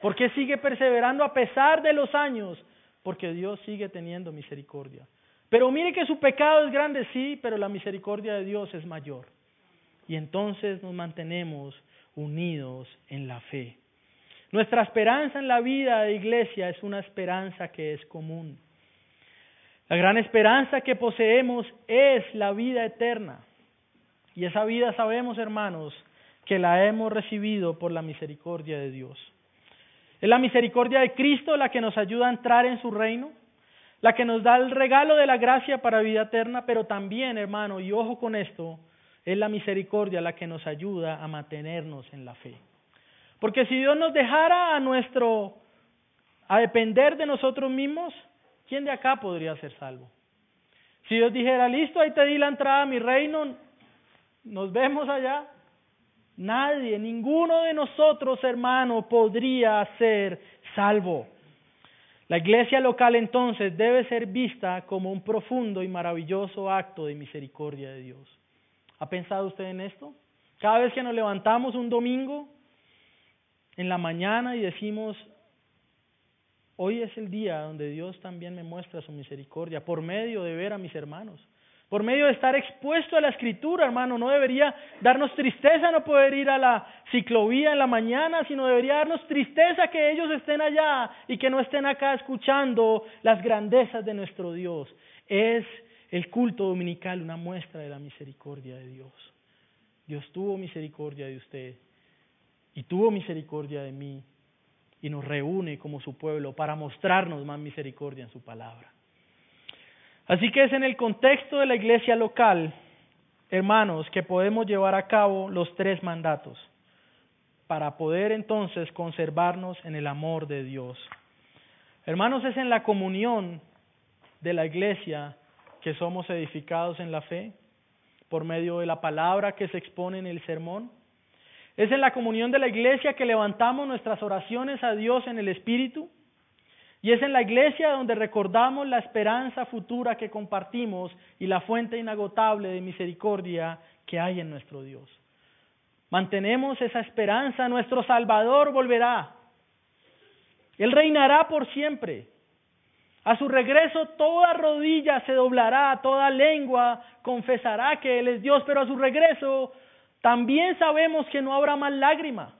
¿Por qué sigue perseverando a pesar de los años? Porque Dios sigue teniendo misericordia. Pero mire que su pecado es grande, sí, pero la misericordia de Dios es mayor. Y entonces nos mantenemos unidos en la fe. Nuestra esperanza en la vida de iglesia es una esperanza que es común. La gran esperanza que poseemos es la vida eterna. Y esa vida sabemos, hermanos, que la hemos recibido por la misericordia de Dios. Es la misericordia de Cristo la que nos ayuda a entrar en su reino, la que nos da el regalo de la gracia para vida eterna, pero también, hermano, y ojo con esto, es la misericordia la que nos ayuda a mantenernos en la fe. Porque si Dios nos dejara a nuestro a depender de nosotros mismos, ¿quién de acá podría ser salvo? Si Dios dijera, listo, ahí te di la entrada a mi reino, nos vemos allá. Nadie, ninguno de nosotros, hermano, podría ser salvo. La iglesia local entonces debe ser vista como un profundo y maravilloso acto de misericordia de Dios. ¿Ha pensado usted en esto? Cada vez que nos levantamos un domingo en la mañana y decimos, Hoy es el día donde Dios también me muestra su misericordia por medio de ver a mis hermanos, por medio de estar expuesto a la escritura, hermano. No debería darnos tristeza no poder ir a la ciclovía en la mañana, sino debería darnos tristeza que ellos estén allá y que no estén acá escuchando las grandezas de nuestro Dios. Es el culto dominical una muestra de la misericordia de Dios. Dios tuvo misericordia de usted y tuvo misericordia de mí y nos reúne como su pueblo para mostrarnos más misericordia en su palabra. Así que es en el contexto de la iglesia local, hermanos, que podemos llevar a cabo los tres mandatos para poder entonces conservarnos en el amor de Dios. Hermanos, es en la comunión de la iglesia que somos edificados en la fe por medio de la palabra que se expone en el sermón es en la comunión de la iglesia que levantamos nuestras oraciones a Dios en el Espíritu. Y es en la iglesia donde recordamos la esperanza futura que compartimos y la fuente inagotable de misericordia que hay en nuestro Dios. Mantenemos esa esperanza, nuestro Salvador volverá. Él reinará por siempre. A su regreso toda rodilla se doblará, toda lengua confesará que Él es Dios, pero a su regreso también sabemos que no habrá más lágrima,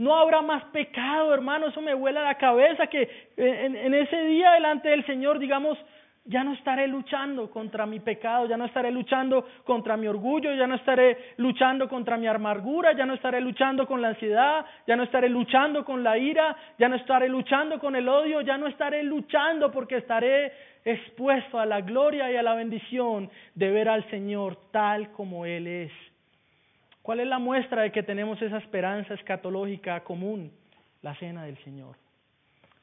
no habrá más pecado, hermano. Eso me vuela la cabeza que en, en, ese día delante del Señor, digamos, ya no estaré luchando contra mi pecado, ya no estaré luchando contra mi orgullo, ya no estaré luchando contra mi amargura, ya no estaré luchando con la ansiedad, ya no estaré luchando con la ira, ya no estaré luchando con el odio, ya no estaré luchando porque estaré expuesto a la gloria y a la bendición de ver al Señor tal como Él es. ¿Cuál es la muestra de que tenemos esa esperanza escatológica común? La cena del Señor.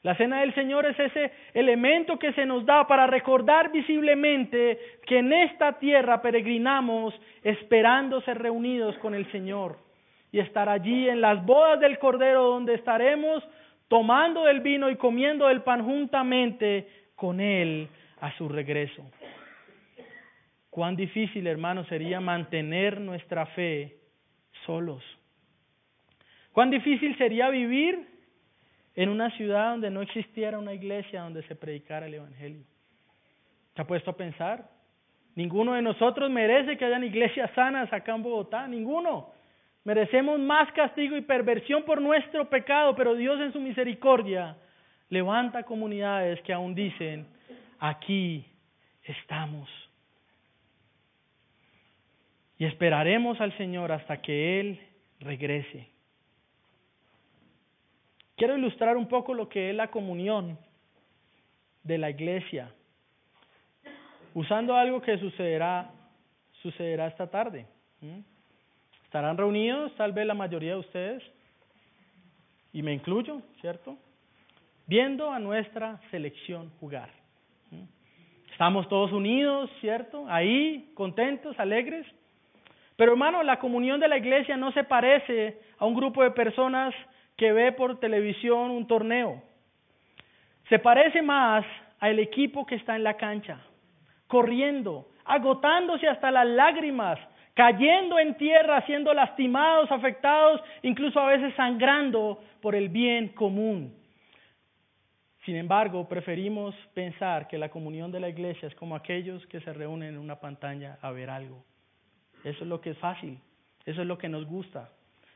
La cena del Señor es ese elemento que se nos da para recordar visiblemente que en esta tierra peregrinamos esperando ser reunidos con el Señor y estar allí en las bodas del Cordero donde estaremos tomando del vino y comiendo del pan juntamente con Él a su regreso. Cuán difícil, hermano, sería mantener nuestra fe solos. Cuán difícil sería vivir en una ciudad donde no existiera una iglesia donde se predicara el Evangelio. ¿Te ha puesto a pensar? Ninguno de nosotros merece que hayan iglesias sanas acá en Bogotá, ninguno. Merecemos más castigo y perversión por nuestro pecado, pero Dios en su misericordia levanta comunidades que aún dicen, aquí estamos. Y esperaremos al Señor hasta que Él regrese. Quiero ilustrar un poco lo que es la comunión de la iglesia, usando algo que sucederá, sucederá esta tarde. Estarán reunidos, tal vez la mayoría de ustedes, y me incluyo, ¿cierto? Viendo a nuestra selección jugar. Estamos todos unidos, ¿cierto? Ahí, contentos, alegres. Pero hermano, la comunión de la iglesia no se parece a un grupo de personas que ve por televisión un torneo. Se parece más al equipo que está en la cancha, corriendo, agotándose hasta las lágrimas, cayendo en tierra, siendo lastimados, afectados, incluso a veces sangrando por el bien común. Sin embargo, preferimos pensar que la comunión de la iglesia es como aquellos que se reúnen en una pantalla a ver algo. Eso es lo que es fácil, eso es lo que nos gusta.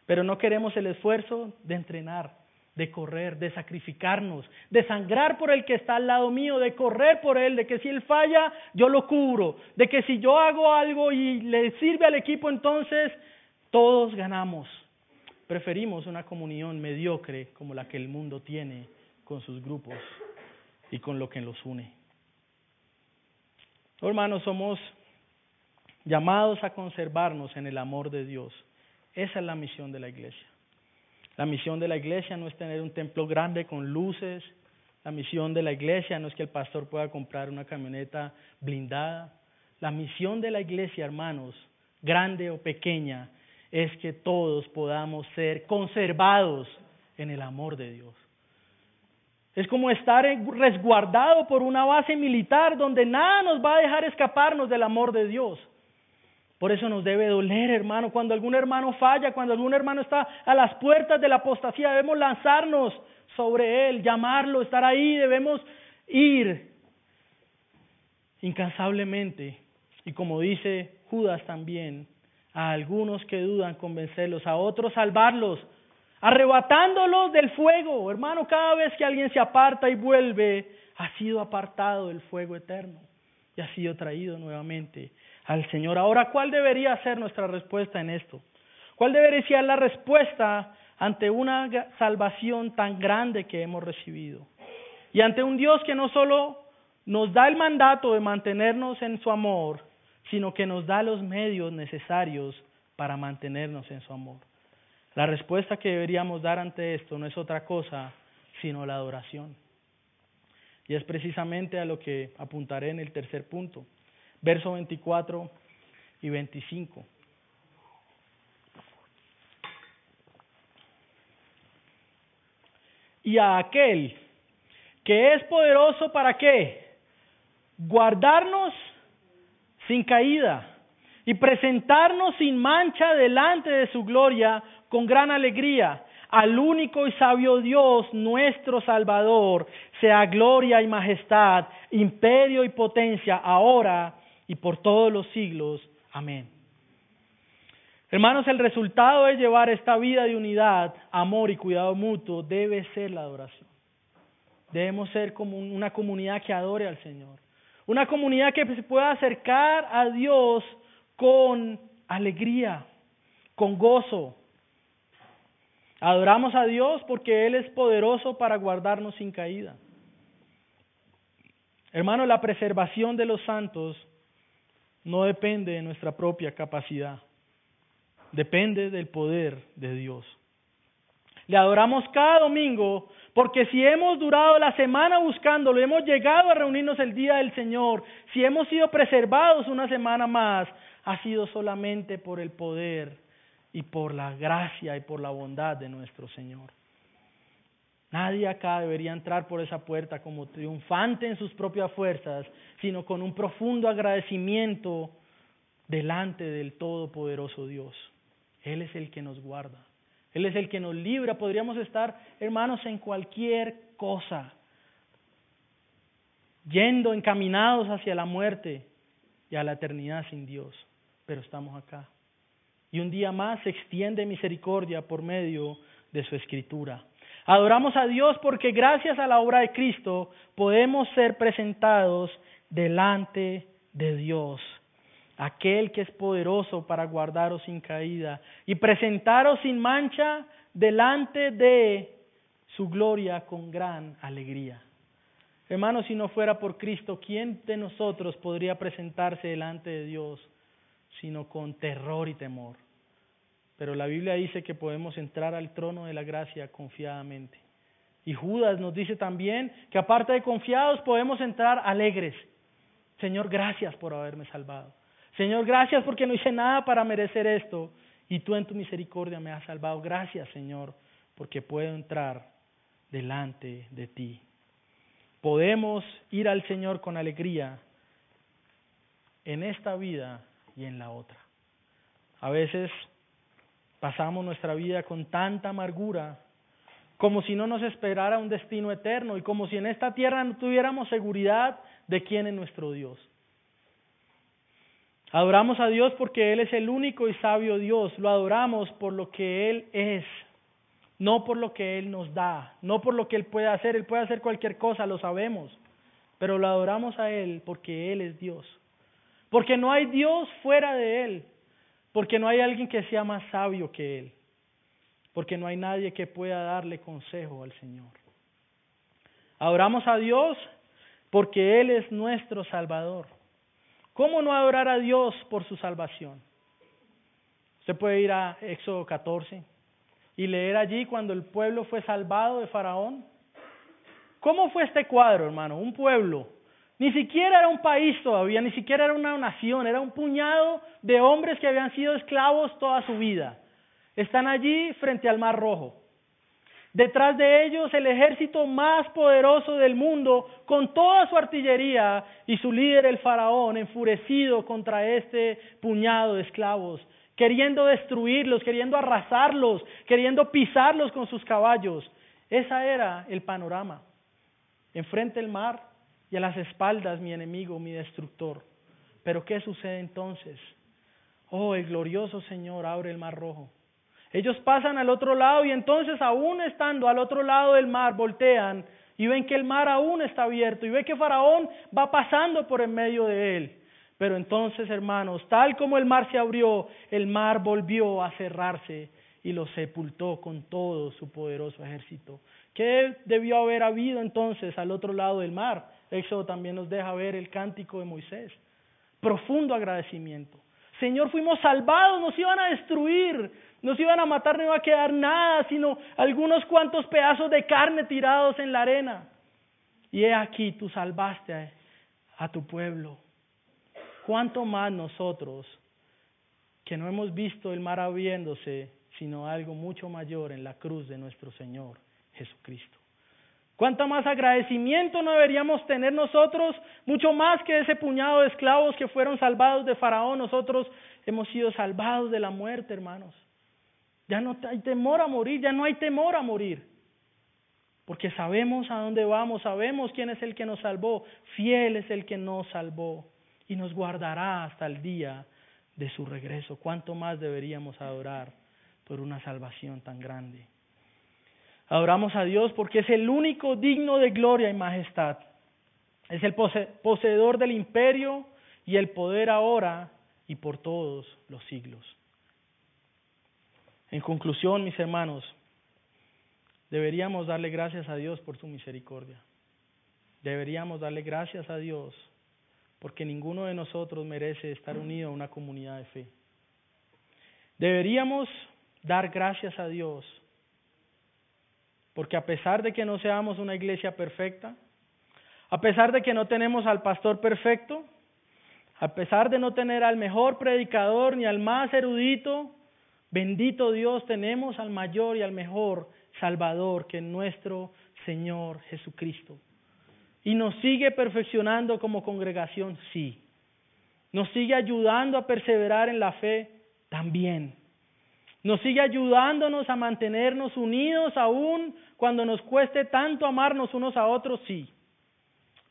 Pero no queremos el esfuerzo de entrenar, de correr, de sacrificarnos, de sangrar por el que está al lado mío, de correr por él, de que si él falla, yo lo cubro, de que si yo hago algo y le sirve al equipo, entonces todos ganamos. Preferimos una comunión mediocre como la que el mundo tiene con sus grupos y con lo que los une. Hermanos, somos llamados a conservarnos en el amor de Dios. Esa es la misión de la iglesia. La misión de la iglesia no es tener un templo grande con luces. La misión de la iglesia no es que el pastor pueda comprar una camioneta blindada. La misión de la iglesia, hermanos, grande o pequeña, es que todos podamos ser conservados en el amor de Dios. Es como estar resguardado por una base militar donde nada nos va a dejar escaparnos del amor de Dios. Por eso nos debe doler, hermano. Cuando algún hermano falla, cuando algún hermano está a las puertas de la apostasía, debemos lanzarnos sobre él, llamarlo, estar ahí, debemos ir incansablemente. Y como dice Judas también, a algunos que dudan convencerlos, a otros salvarlos, arrebatándolos del fuego. Hermano, cada vez que alguien se aparta y vuelve, ha sido apartado del fuego eterno y ha sido traído nuevamente al Señor. Ahora, ¿cuál debería ser nuestra respuesta en esto? ¿Cuál debería ser la respuesta ante una salvación tan grande que hemos recibido? Y ante un Dios que no solo nos da el mandato de mantenernos en su amor, sino que nos da los medios necesarios para mantenernos en su amor. La respuesta que deberíamos dar ante esto no es otra cosa sino la adoración. Y es precisamente a lo que apuntaré en el tercer punto versos 24 y 25. Y a aquel que es poderoso para qué? Guardarnos sin caída y presentarnos sin mancha delante de su gloria con gran alegría. Al único y sabio Dios, nuestro Salvador, sea gloria y majestad, imperio y potencia, ahora y por todos los siglos. Amén. Hermanos, el resultado de llevar esta vida de unidad, amor y cuidado mutuo debe ser la adoración. Debemos ser como una comunidad que adore al Señor. Una comunidad que se pueda acercar a Dios con alegría, con gozo. Adoramos a Dios porque Él es poderoso para guardarnos sin caída. Hermano, la preservación de los santos no depende de nuestra propia capacidad, depende del poder de Dios. Le adoramos cada domingo porque si hemos durado la semana buscándolo, hemos llegado a reunirnos el día del Señor, si hemos sido preservados una semana más, ha sido solamente por el poder y por la gracia y por la bondad de nuestro Señor. Nadie acá debería entrar por esa puerta como triunfante en sus propias fuerzas, sino con un profundo agradecimiento delante del Todopoderoso Dios. Él es el que nos guarda. Él es el que nos libra. Podríamos estar, hermanos, en cualquier cosa, yendo encaminados hacia la muerte y a la eternidad sin Dios. Pero estamos acá. Y un día más se extiende misericordia por medio de su escritura. Adoramos a Dios porque gracias a la obra de Cristo podemos ser presentados delante de Dios, aquel que es poderoso para guardaros sin caída y presentaros sin mancha delante de su gloria con gran alegría. Hermanos, si no fuera por Cristo, ¿quién de nosotros podría presentarse delante de Dios sino con terror y temor? Pero la Biblia dice que podemos entrar al trono de la gracia confiadamente. Y Judas nos dice también que aparte de confiados podemos entrar alegres. Señor, gracias por haberme salvado. Señor, gracias porque no hice nada para merecer esto. Y tú en tu misericordia me has salvado. Gracias, Señor, porque puedo entrar delante de ti. Podemos ir al Señor con alegría en esta vida y en la otra. A veces pasamos nuestra vida con tanta amargura, como si no nos esperara un destino eterno y como si en esta tierra no tuviéramos seguridad de quién es nuestro Dios. Adoramos a Dios porque Él es el único y sabio Dios. Lo adoramos por lo que Él es, no por lo que Él nos da, no por lo que Él puede hacer. Él puede hacer cualquier cosa, lo sabemos. Pero lo adoramos a Él porque Él es Dios. Porque no hay Dios fuera de Él. Porque no hay alguien que sea más sabio que Él. Porque no hay nadie que pueda darle consejo al Señor. Adoramos a Dios porque Él es nuestro Salvador. ¿Cómo no adorar a Dios por su salvación? Usted puede ir a Éxodo 14 y leer allí cuando el pueblo fue salvado de Faraón. ¿Cómo fue este cuadro, hermano? Un pueblo. Ni siquiera era un país todavía, ni siquiera era una nación, era un puñado de hombres que habían sido esclavos toda su vida. Están allí frente al Mar Rojo. Detrás de ellos el ejército más poderoso del mundo, con toda su artillería y su líder el faraón, enfurecido contra este puñado de esclavos, queriendo destruirlos, queriendo arrasarlos, queriendo pisarlos con sus caballos. Ese era el panorama. Enfrente el mar y a las espaldas mi enemigo, mi destructor. Pero ¿qué sucede entonces? Oh, el glorioso Señor abre el mar rojo ellos pasan al otro lado y entonces aún estando al otro lado del mar voltean y ven que el mar aún está abierto y ven que Faraón va pasando por en medio de él. Pero entonces, hermanos, tal como el mar se abrió, el mar volvió a cerrarse y lo sepultó con todo su poderoso ejército. ¿Qué debió haber habido entonces al otro lado del mar? Éxodo también nos deja ver el cántico de Moisés. Profundo agradecimiento. Señor, fuimos salvados, nos iban a destruir, no se iban a matar, no iba a quedar nada, sino algunos cuantos pedazos de carne tirados en la arena. Y he aquí, tú salvaste a, tu pueblo. ¿Cuánto más nosotros, que no hemos visto el mar abriéndose, sino algo mucho mayor en la cruz de nuestro Señor Jesucristo? ¿Cuánto más agradecimiento no deberíamos tener nosotros? Mucho más que ese puñado de esclavos que fueron salvados de Faraón, nosotros hemos sido salvados de la muerte, hermanos. Ya no hay temor a morir, ya no hay temor a morir. Porque sabemos a dónde vamos, sabemos quién es el que nos salvó. Fiel es el que nos salvó y nos guardará hasta el día de su regreso. ¿Cuánto más deberíamos adorar por una salvación tan grande? Adoramos a Dios porque es el único digno de gloria y majestad. Es el poseedor del imperio y el poder ahora y por todos los siglos. En conclusión, mis hermanos, deberíamos darle gracias a Dios por su misericordia. Deberíamos darle gracias a Dios porque ninguno de nosotros merece estar unido a una comunidad de fe. Deberíamos dar gracias a Dios porque a pesar de que no seamos una iglesia perfecta, a pesar de que no tenemos al pastor perfecto, a pesar de no tener al mejor predicador ni al más erudito, Bendito Dios, tenemos al mayor y al mejor Salvador que nuestro Señor Jesucristo. Y nos sigue perfeccionando como congregación, sí. Nos sigue ayudando a perseverar en la fe, también. Nos sigue ayudándonos a mantenernos unidos aún cuando nos cueste tanto amarnos unos a otros, sí.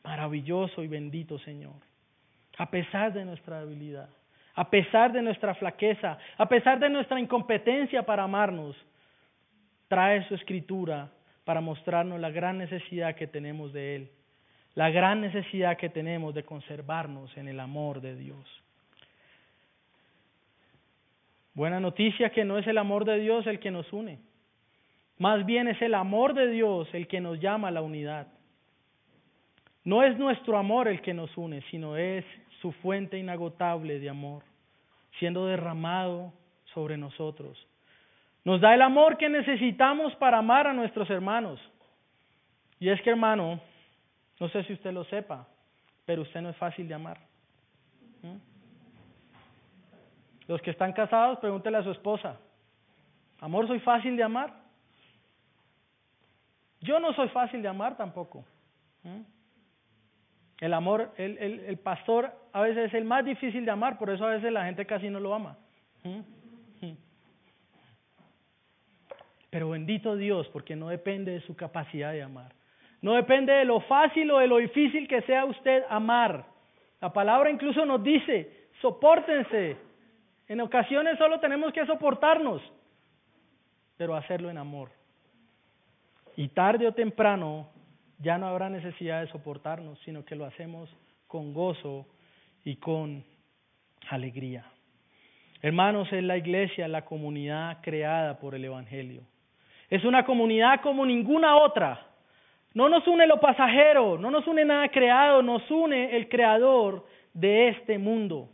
Maravilloso y bendito Señor, a pesar de nuestra debilidad a pesar de nuestra flaqueza, a pesar de nuestra incompetencia para amarnos, trae su escritura para mostrarnos la gran necesidad que tenemos de Él, la gran necesidad que tenemos de conservarnos en el amor de Dios. Buena noticia que no es el amor de Dios el que nos une, más bien es el amor de Dios el que nos llama a la unidad. No es nuestro amor el que nos une, sino es su fuente inagotable de amor, siendo derramado sobre nosotros. Nos da el amor que necesitamos para amar a nuestros hermanos. Y es que, hermano, no sé si usted lo sepa, pero usted no es fácil de amar. ¿Mm? Los que están casados, pregúntele a su esposa, amor, ¿soy fácil de amar? Yo no soy fácil de amar tampoco. ¿Mm? El amor, el, pastor a veces es el más difícil de amar, por eso a veces la gente casi no lo ama. ¿Mm? ¿Mm? Pero bendito Dios, porque no depende de su capacidad de amar. No depende de lo fácil o de lo difícil que sea usted amar. La palabra incluso nos dice, soportense en ocasiones solo tenemos que soportarnos, pero hacerlo en amor. Y tarde o temprano ya no habrá necesidad de soportarnos, sino que lo hacemos con gozo y con alegría. Hermanos, es la iglesia, la comunidad creada por el Evangelio. Es una comunidad como ninguna otra. No nos une lo pasajero, no nos une nada creado, nos une el creador de este mundo.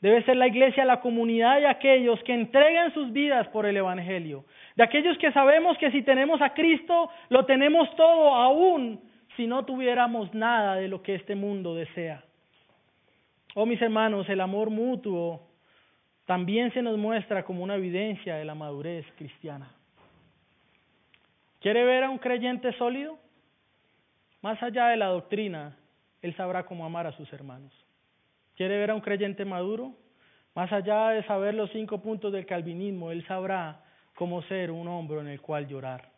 Debe ser la iglesia la comunidad de aquellos que entregan sus vidas por el Evangelio, de aquellos que sabemos que si tenemos a Cristo, lo tenemos todo, aún si no tuviéramos nada de lo que este mundo desea. Oh mis hermanos, el amor mutuo también se nos muestra como una evidencia de la madurez cristiana. ¿Quiere ver a un creyente sólido? Más allá de la doctrina, él sabrá cómo amar a sus hermanos. ¿Quiere ver a un creyente maduro? Más allá de saber los cinco puntos del calvinismo, él sabrá cómo ser un hombro en el cual llorar.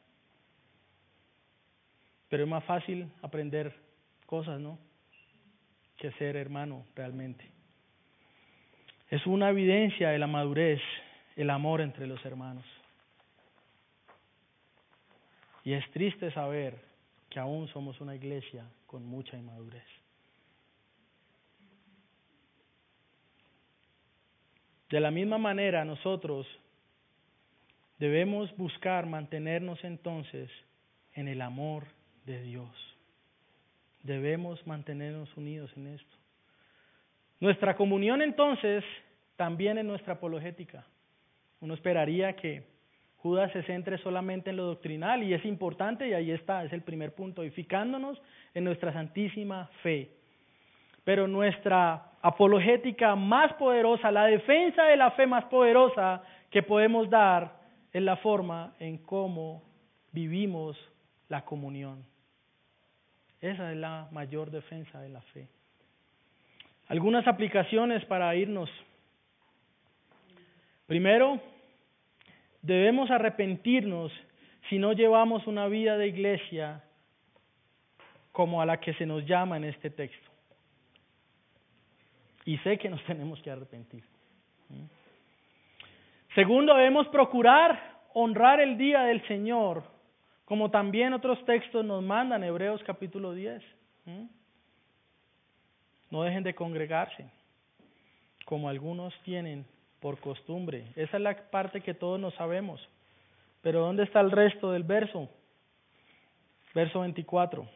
Pero es más fácil aprender cosas, ¿no? Que ser hermano realmente. Es una evidencia de la madurez, el amor entre los hermanos. Y es triste saber que aún somos una iglesia con mucha inmadurez. De la misma manera, nosotros debemos buscar mantenernos entonces en el amor de Dios. Debemos mantenernos unidos en esto. Nuestra comunión entonces también es nuestra apologética. Uno esperaría que Judas se centre solamente en lo doctrinal y es importante y ahí está, es el primer punto, edificándonos en nuestra santísima fe. Pero nuestra apologética más poderosa, la defensa de la fe más poderosa que podemos dar es la forma en cómo vivimos la comunión. Esa es la mayor defensa de la fe. Algunas aplicaciones para irnos. Primero, debemos arrepentirnos si no llevamos una vida de iglesia como a la que se nos llama en este texto. Y sé que nos (laughs) tenemos que arrepentir. Segundo, debemos procurar honrar el día del Señor, como también otros textos nos mandan, Hebreos capítulo 10. No dejen de congregarse, como algunos tienen por costumbre. Esa es la parte que todos no sabemos. Pero ¿dónde está el resto del verso? Verso 24.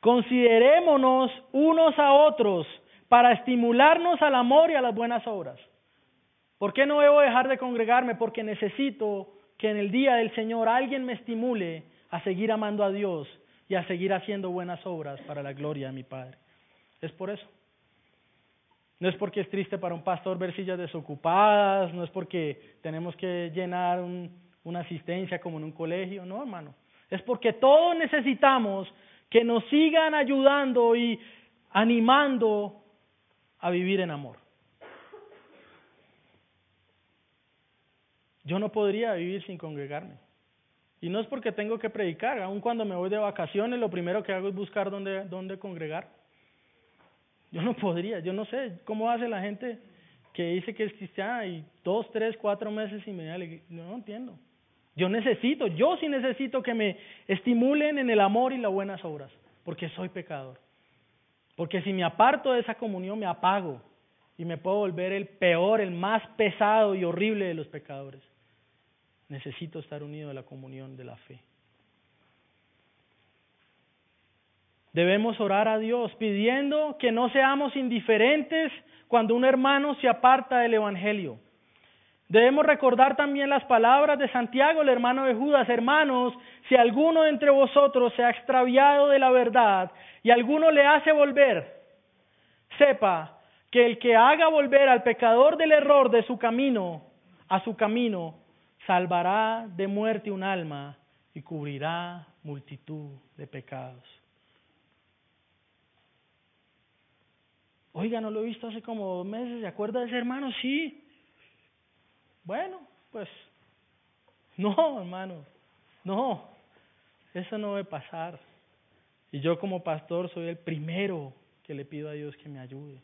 Considerémonos unos a otros para estimularnos al amor y a las buenas obras. ¿Por qué no debo dejar de congregarme? Porque necesito que en el día del Señor alguien me estimule a seguir amando a Dios y a seguir haciendo buenas obras para la gloria de mi Padre. Es por eso. No es porque es triste para un pastor ver sillas desocupadas, no es porque tenemos que llenar una asistencia como en un colegio, no, hermano. Es porque todos necesitamos que nos sigan ayudando y animando a vivir en amor. Yo no podría vivir sin congregarme. Y no es porque tengo que predicar, aun cuando me voy de vacaciones, lo primero que hago es buscar dónde, dónde congregar. Yo no podría, yo no sé cómo hace la gente que dice que es cristiana y dos, tres, cuatro meses y media, no, no entiendo. Yo necesito, yo sí necesito que me estimulen en el amor y las buenas obras, porque soy pecador. Porque si me aparto de esa comunión, me apago y me puedo volver el peor, el más pesado y horrible de los pecadores. Necesito estar unido a la comunión de la fe. Debemos orar a Dios pidiendo que no seamos indiferentes cuando un hermano se aparta del Evangelio. Debemos recordar también las palabras de Santiago, el hermano de Judas, hermanos, si alguno entre vosotros se ha extraviado de la verdad y alguno le hace volver, sepa que el que haga volver al pecador del error de su camino a su camino, salvará de muerte un alma y cubrirá multitud de pecados. Oiga, no lo he visto hace como dos meses, ¿se acuerda de ese hermano? Sí, Bueno, pues (laughs) no, hermano, no, eso no debe pasar. Y yo como pastor soy el primero que le pido a Dios que me ayude.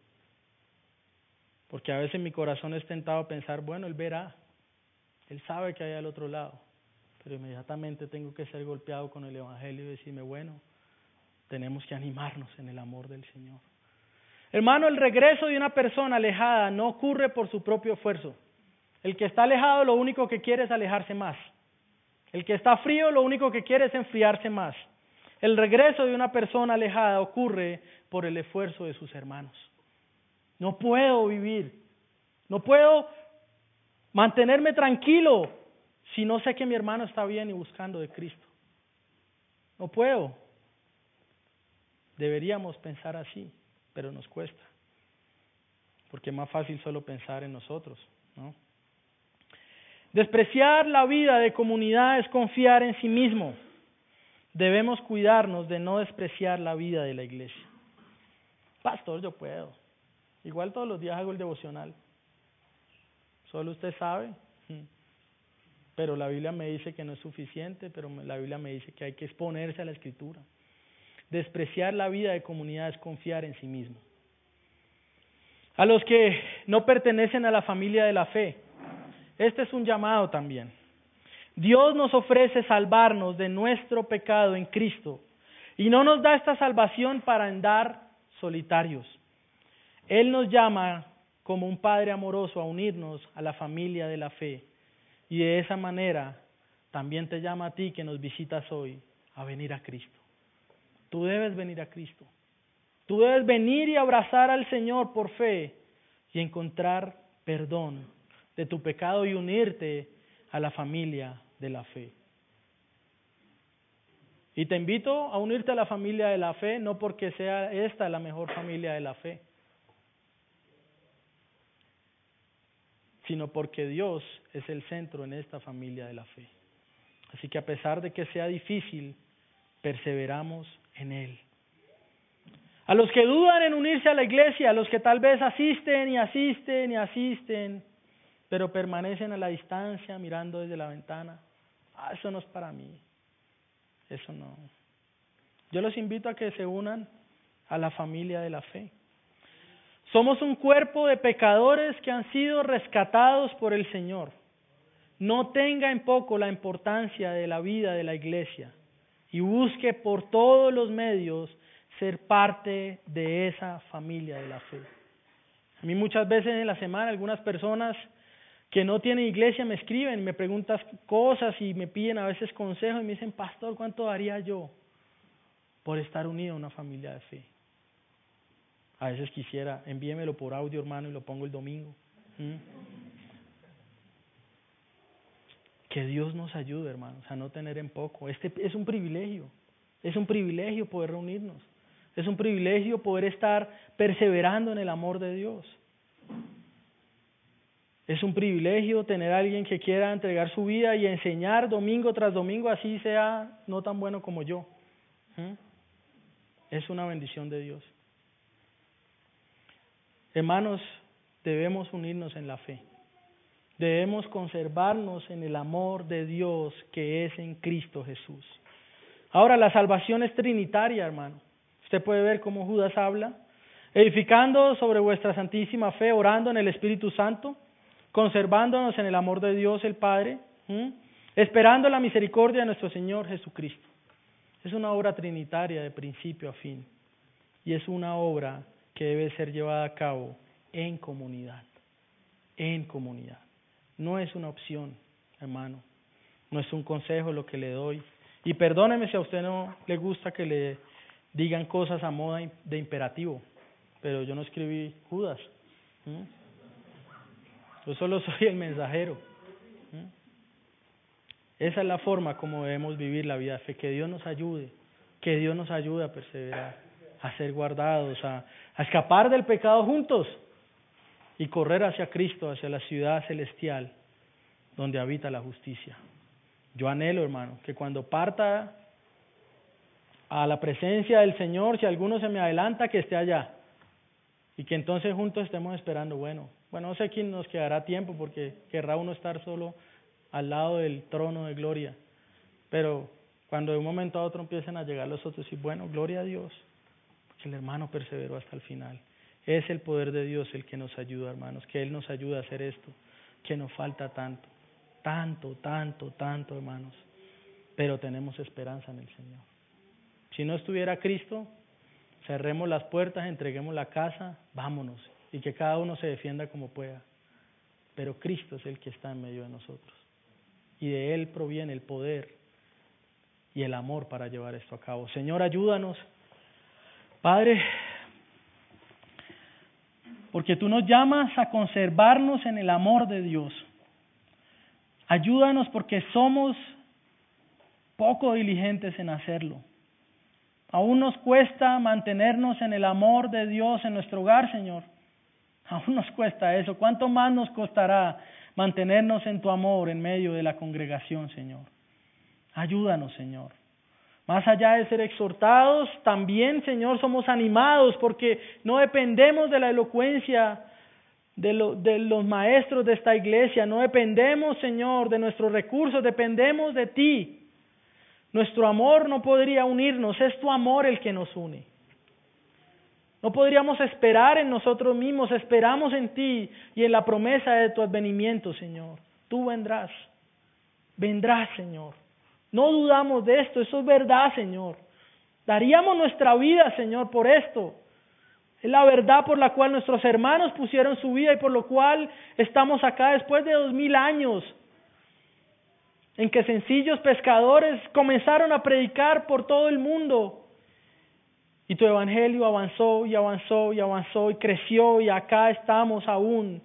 Porque a veces mi corazón es tentado a pensar, bueno, Él verá, Él sabe que hay al otro lado, pero inmediatamente tengo que ser golpeado con el Evangelio y decirme, bueno, tenemos que animarnos en el amor del Señor. Hermano, el regreso de una persona alejada no ocurre por su propio esfuerzo. El que está alejado lo único que quiere es alejarse más. El que está frío lo único que quiere es enfriarse más. El regreso de una persona alejada ocurre por el esfuerzo de sus hermanos. No puedo vivir, no puedo mantenerme tranquilo si no sé que mi hermano está bien y buscando de Cristo. No puedo. Deberíamos pensar así, pero nos cuesta, porque es más fácil solo pensar en nosotros, ¿no? Despreciar la vida de comunidad es confiar en sí mismo. Debemos cuidarnos de no despreciar la vida de la iglesia. Pastor, yo puedo. Igual todos los días hago el devocional. Solo usted sabe. Pero la Biblia me dice que no es suficiente, pero la Biblia me dice que hay que exponerse a la escritura. Despreciar la vida de comunidad es confiar en sí mismo. A los que no pertenecen a la familia de la fe, este es un llamado también. Dios nos ofrece salvarnos de nuestro pecado en Cristo y no nos da esta salvación para andar solitarios. Él nos llama como un Padre amoroso a unirnos a la familia de la fe y de esa manera también te llama a ti que nos visitas hoy a venir a Cristo. Tú debes venir a Cristo. Tú debes venir y abrazar al Señor por fe y encontrar perdón de tu pecado y unirte a la familia de la fe. Y te invito a unirte a la familia de la fe, no porque sea esta la mejor familia de la fe, sino porque Dios es el centro en esta familia de la fe. Así que a pesar de que sea difícil, perseveramos en Él. A los que dudan en unirse a la iglesia, a los que tal vez asisten y asisten y asisten, pero permanecen a la distancia mirando desde la ventana. Ah, eso no es para mí. Eso no. Yo los invito a que se unan a la familia de la fe. Somos un cuerpo de pecadores que han sido rescatados por el Señor. No tenga en poco la importancia de la vida de la iglesia y busque por todos los medios ser parte de esa familia de la fe. A mí muchas veces en la semana algunas personas que no tienen iglesia me escriben, me preguntan cosas y me piden a veces consejos y me dicen, pastor, ¿cuánto daría yo por estar unido a una familia de fe? A veces quisiera, envíemelo por audio, hermano, y lo pongo el domingo. ¿Mm? Que Dios nos ayude, hermanos, a no tener en poco. Este es un privilegio, es un privilegio poder reunirnos, es un privilegio poder estar perseverando en el amor de Dios. Es un privilegio tener a alguien que quiera entregar su vida y enseñar domingo tras domingo, así sea no tan bueno como yo. ¿Mm? Es una bendición de Dios. Hermanos, debemos unirnos en la fe. Debemos conservarnos en el amor de Dios que es en Cristo Jesús. Ahora, la salvación es trinitaria, hermano. Usted puede ver cómo Judas habla, edificando sobre vuestra santísima fe, orando en el Espíritu Santo conservándonos en el amor de Dios el Padre, esperando la misericordia de nuestro Señor Jesucristo. Es una obra trinitaria de principio a fin y es una obra que debe ser llevada a cabo en comunidad, en comunidad. No es una opción, hermano, no es un consejo lo que le doy. Y perdóneme si a usted no le gusta que le digan cosas a moda de imperativo, pero yo no escribí Judas. Yo solo (laughs) soy el mensajero. Esa es la forma como debemos vivir la vida de fe. Que Dios nos ayude, que Dios nos ayude a perseverar, a ser guardados, a, a escapar del pecado juntos y correr hacia Cristo, hacia la ciudad celestial donde habita la justicia. Yo anhelo, hermano, que cuando parta a la presencia del Señor, si alguno se me adelanta, que esté allá. Y que entonces juntos estemos esperando, bueno, Bueno, no sé quién nos quedará tiempo porque querrá uno estar solo al lado del trono de gloria. Pero cuando de un momento a otro empiecen a llegar los otros y bueno, gloria a Dios, que el hermano perseveró hasta el final. Es el poder de Dios el que nos ayuda, hermanos, que Él nos ayuda a hacer esto, que nos falta tanto, tanto, tanto, tanto, hermanos. Pero tenemos esperanza en el Señor. Si no estuviera Cristo, cerremos las puertas, entreguemos la casa, vámonos, y que cada uno se defienda como pueda. Pero Cristo es el que está en medio de nosotros. Y de Él proviene el poder y el amor para llevar esto a cabo. Señor, ayúdanos. Padre, porque tú nos llamas a conservarnos en el amor de Dios. Ayúdanos porque somos poco diligentes en hacerlo. Aún nos cuesta mantenernos en el amor de Dios en nuestro hogar, Señor. (laughs) Aún nos cuesta eso. ¿Cuánto más nos costará mantenernos en tu amor en medio de la congregación, Señor? Ayúdanos, Señor. Más allá de ser exhortados, también, Señor, somos animados porque no dependemos de la elocuencia de, los maestros de esta iglesia, no dependemos, Señor, de nuestros recursos, dependemos de ti. Nuestro amor no podría unirnos, es tu amor el que nos une. No podríamos esperar en nosotros mismos, esperamos en ti y en la promesa de tu advenimiento, Señor. Tú vendrás, vendrás, Señor. No dudamos de esto, eso es verdad, Señor. Daríamos nuestra vida, Señor, por esto. Es la verdad por la cual nuestros hermanos pusieron su vida y por lo cual estamos acá después de dos mil años en que sencillos pescadores comenzaron a predicar por todo el mundo. Y tu evangelio avanzó y avanzó y avanzó y creció y acá estamos aún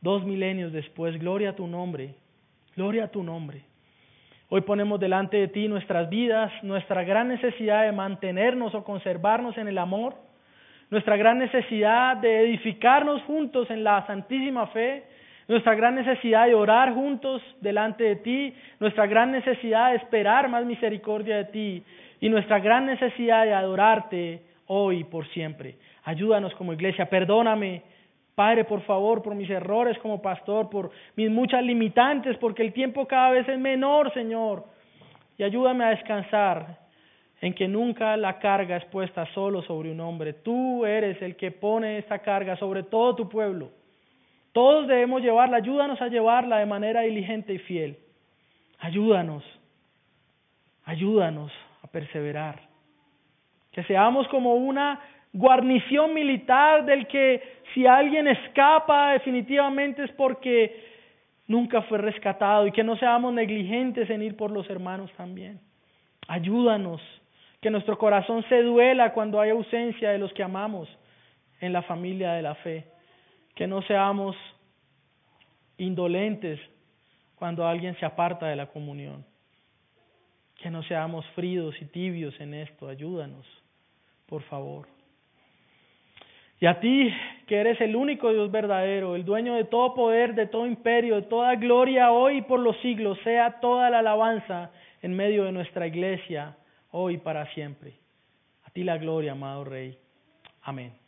dos milenios después. Gloria a tu nombre, gloria a tu nombre. Hoy ponemos delante de ti nuestras vidas, nuestra gran necesidad de mantenernos o conservarnos en el amor, nuestra gran necesidad de edificarnos juntos en la santísima fe, nuestra gran necesidad de orar juntos delante de ti, nuestra gran necesidad de esperar más misericordia de ti y nuestra gran necesidad de adorarte hoy y por siempre. Ayúdanos como iglesia, perdóname Padre, por favor, por mis errores como pastor, por mis muchas limitantes, porque el tiempo cada vez es menor, Señor. Y ayúdame a descansar en que nunca la carga es puesta solo sobre un hombre. Tú eres el que pone esta carga sobre todo tu pueblo. Todos debemos llevarla. Ayúdanos a llevarla de manera diligente y fiel. Ayúdanos. Ayúdanos a perseverar. Que seamos como una guarnición militar del que si alguien escapa definitivamente es porque nunca fue rescatado y que no seamos negligentes en ir por los hermanos también. Ayúdanos, que nuestro corazón se duela cuando hay ausencia de los que amamos en la familia de la fe, que no seamos indolentes cuando alguien se aparta de la comunión, que no seamos fríos y tibios en esto, ayúdanos, por favor. Y a ti, que eres el único Dios verdadero, el dueño de todo poder, de todo imperio, de toda gloria hoy y por los siglos, sea toda la alabanza en medio de nuestra iglesia, hoy y para siempre. A ti la gloria, amado Rey. Amén.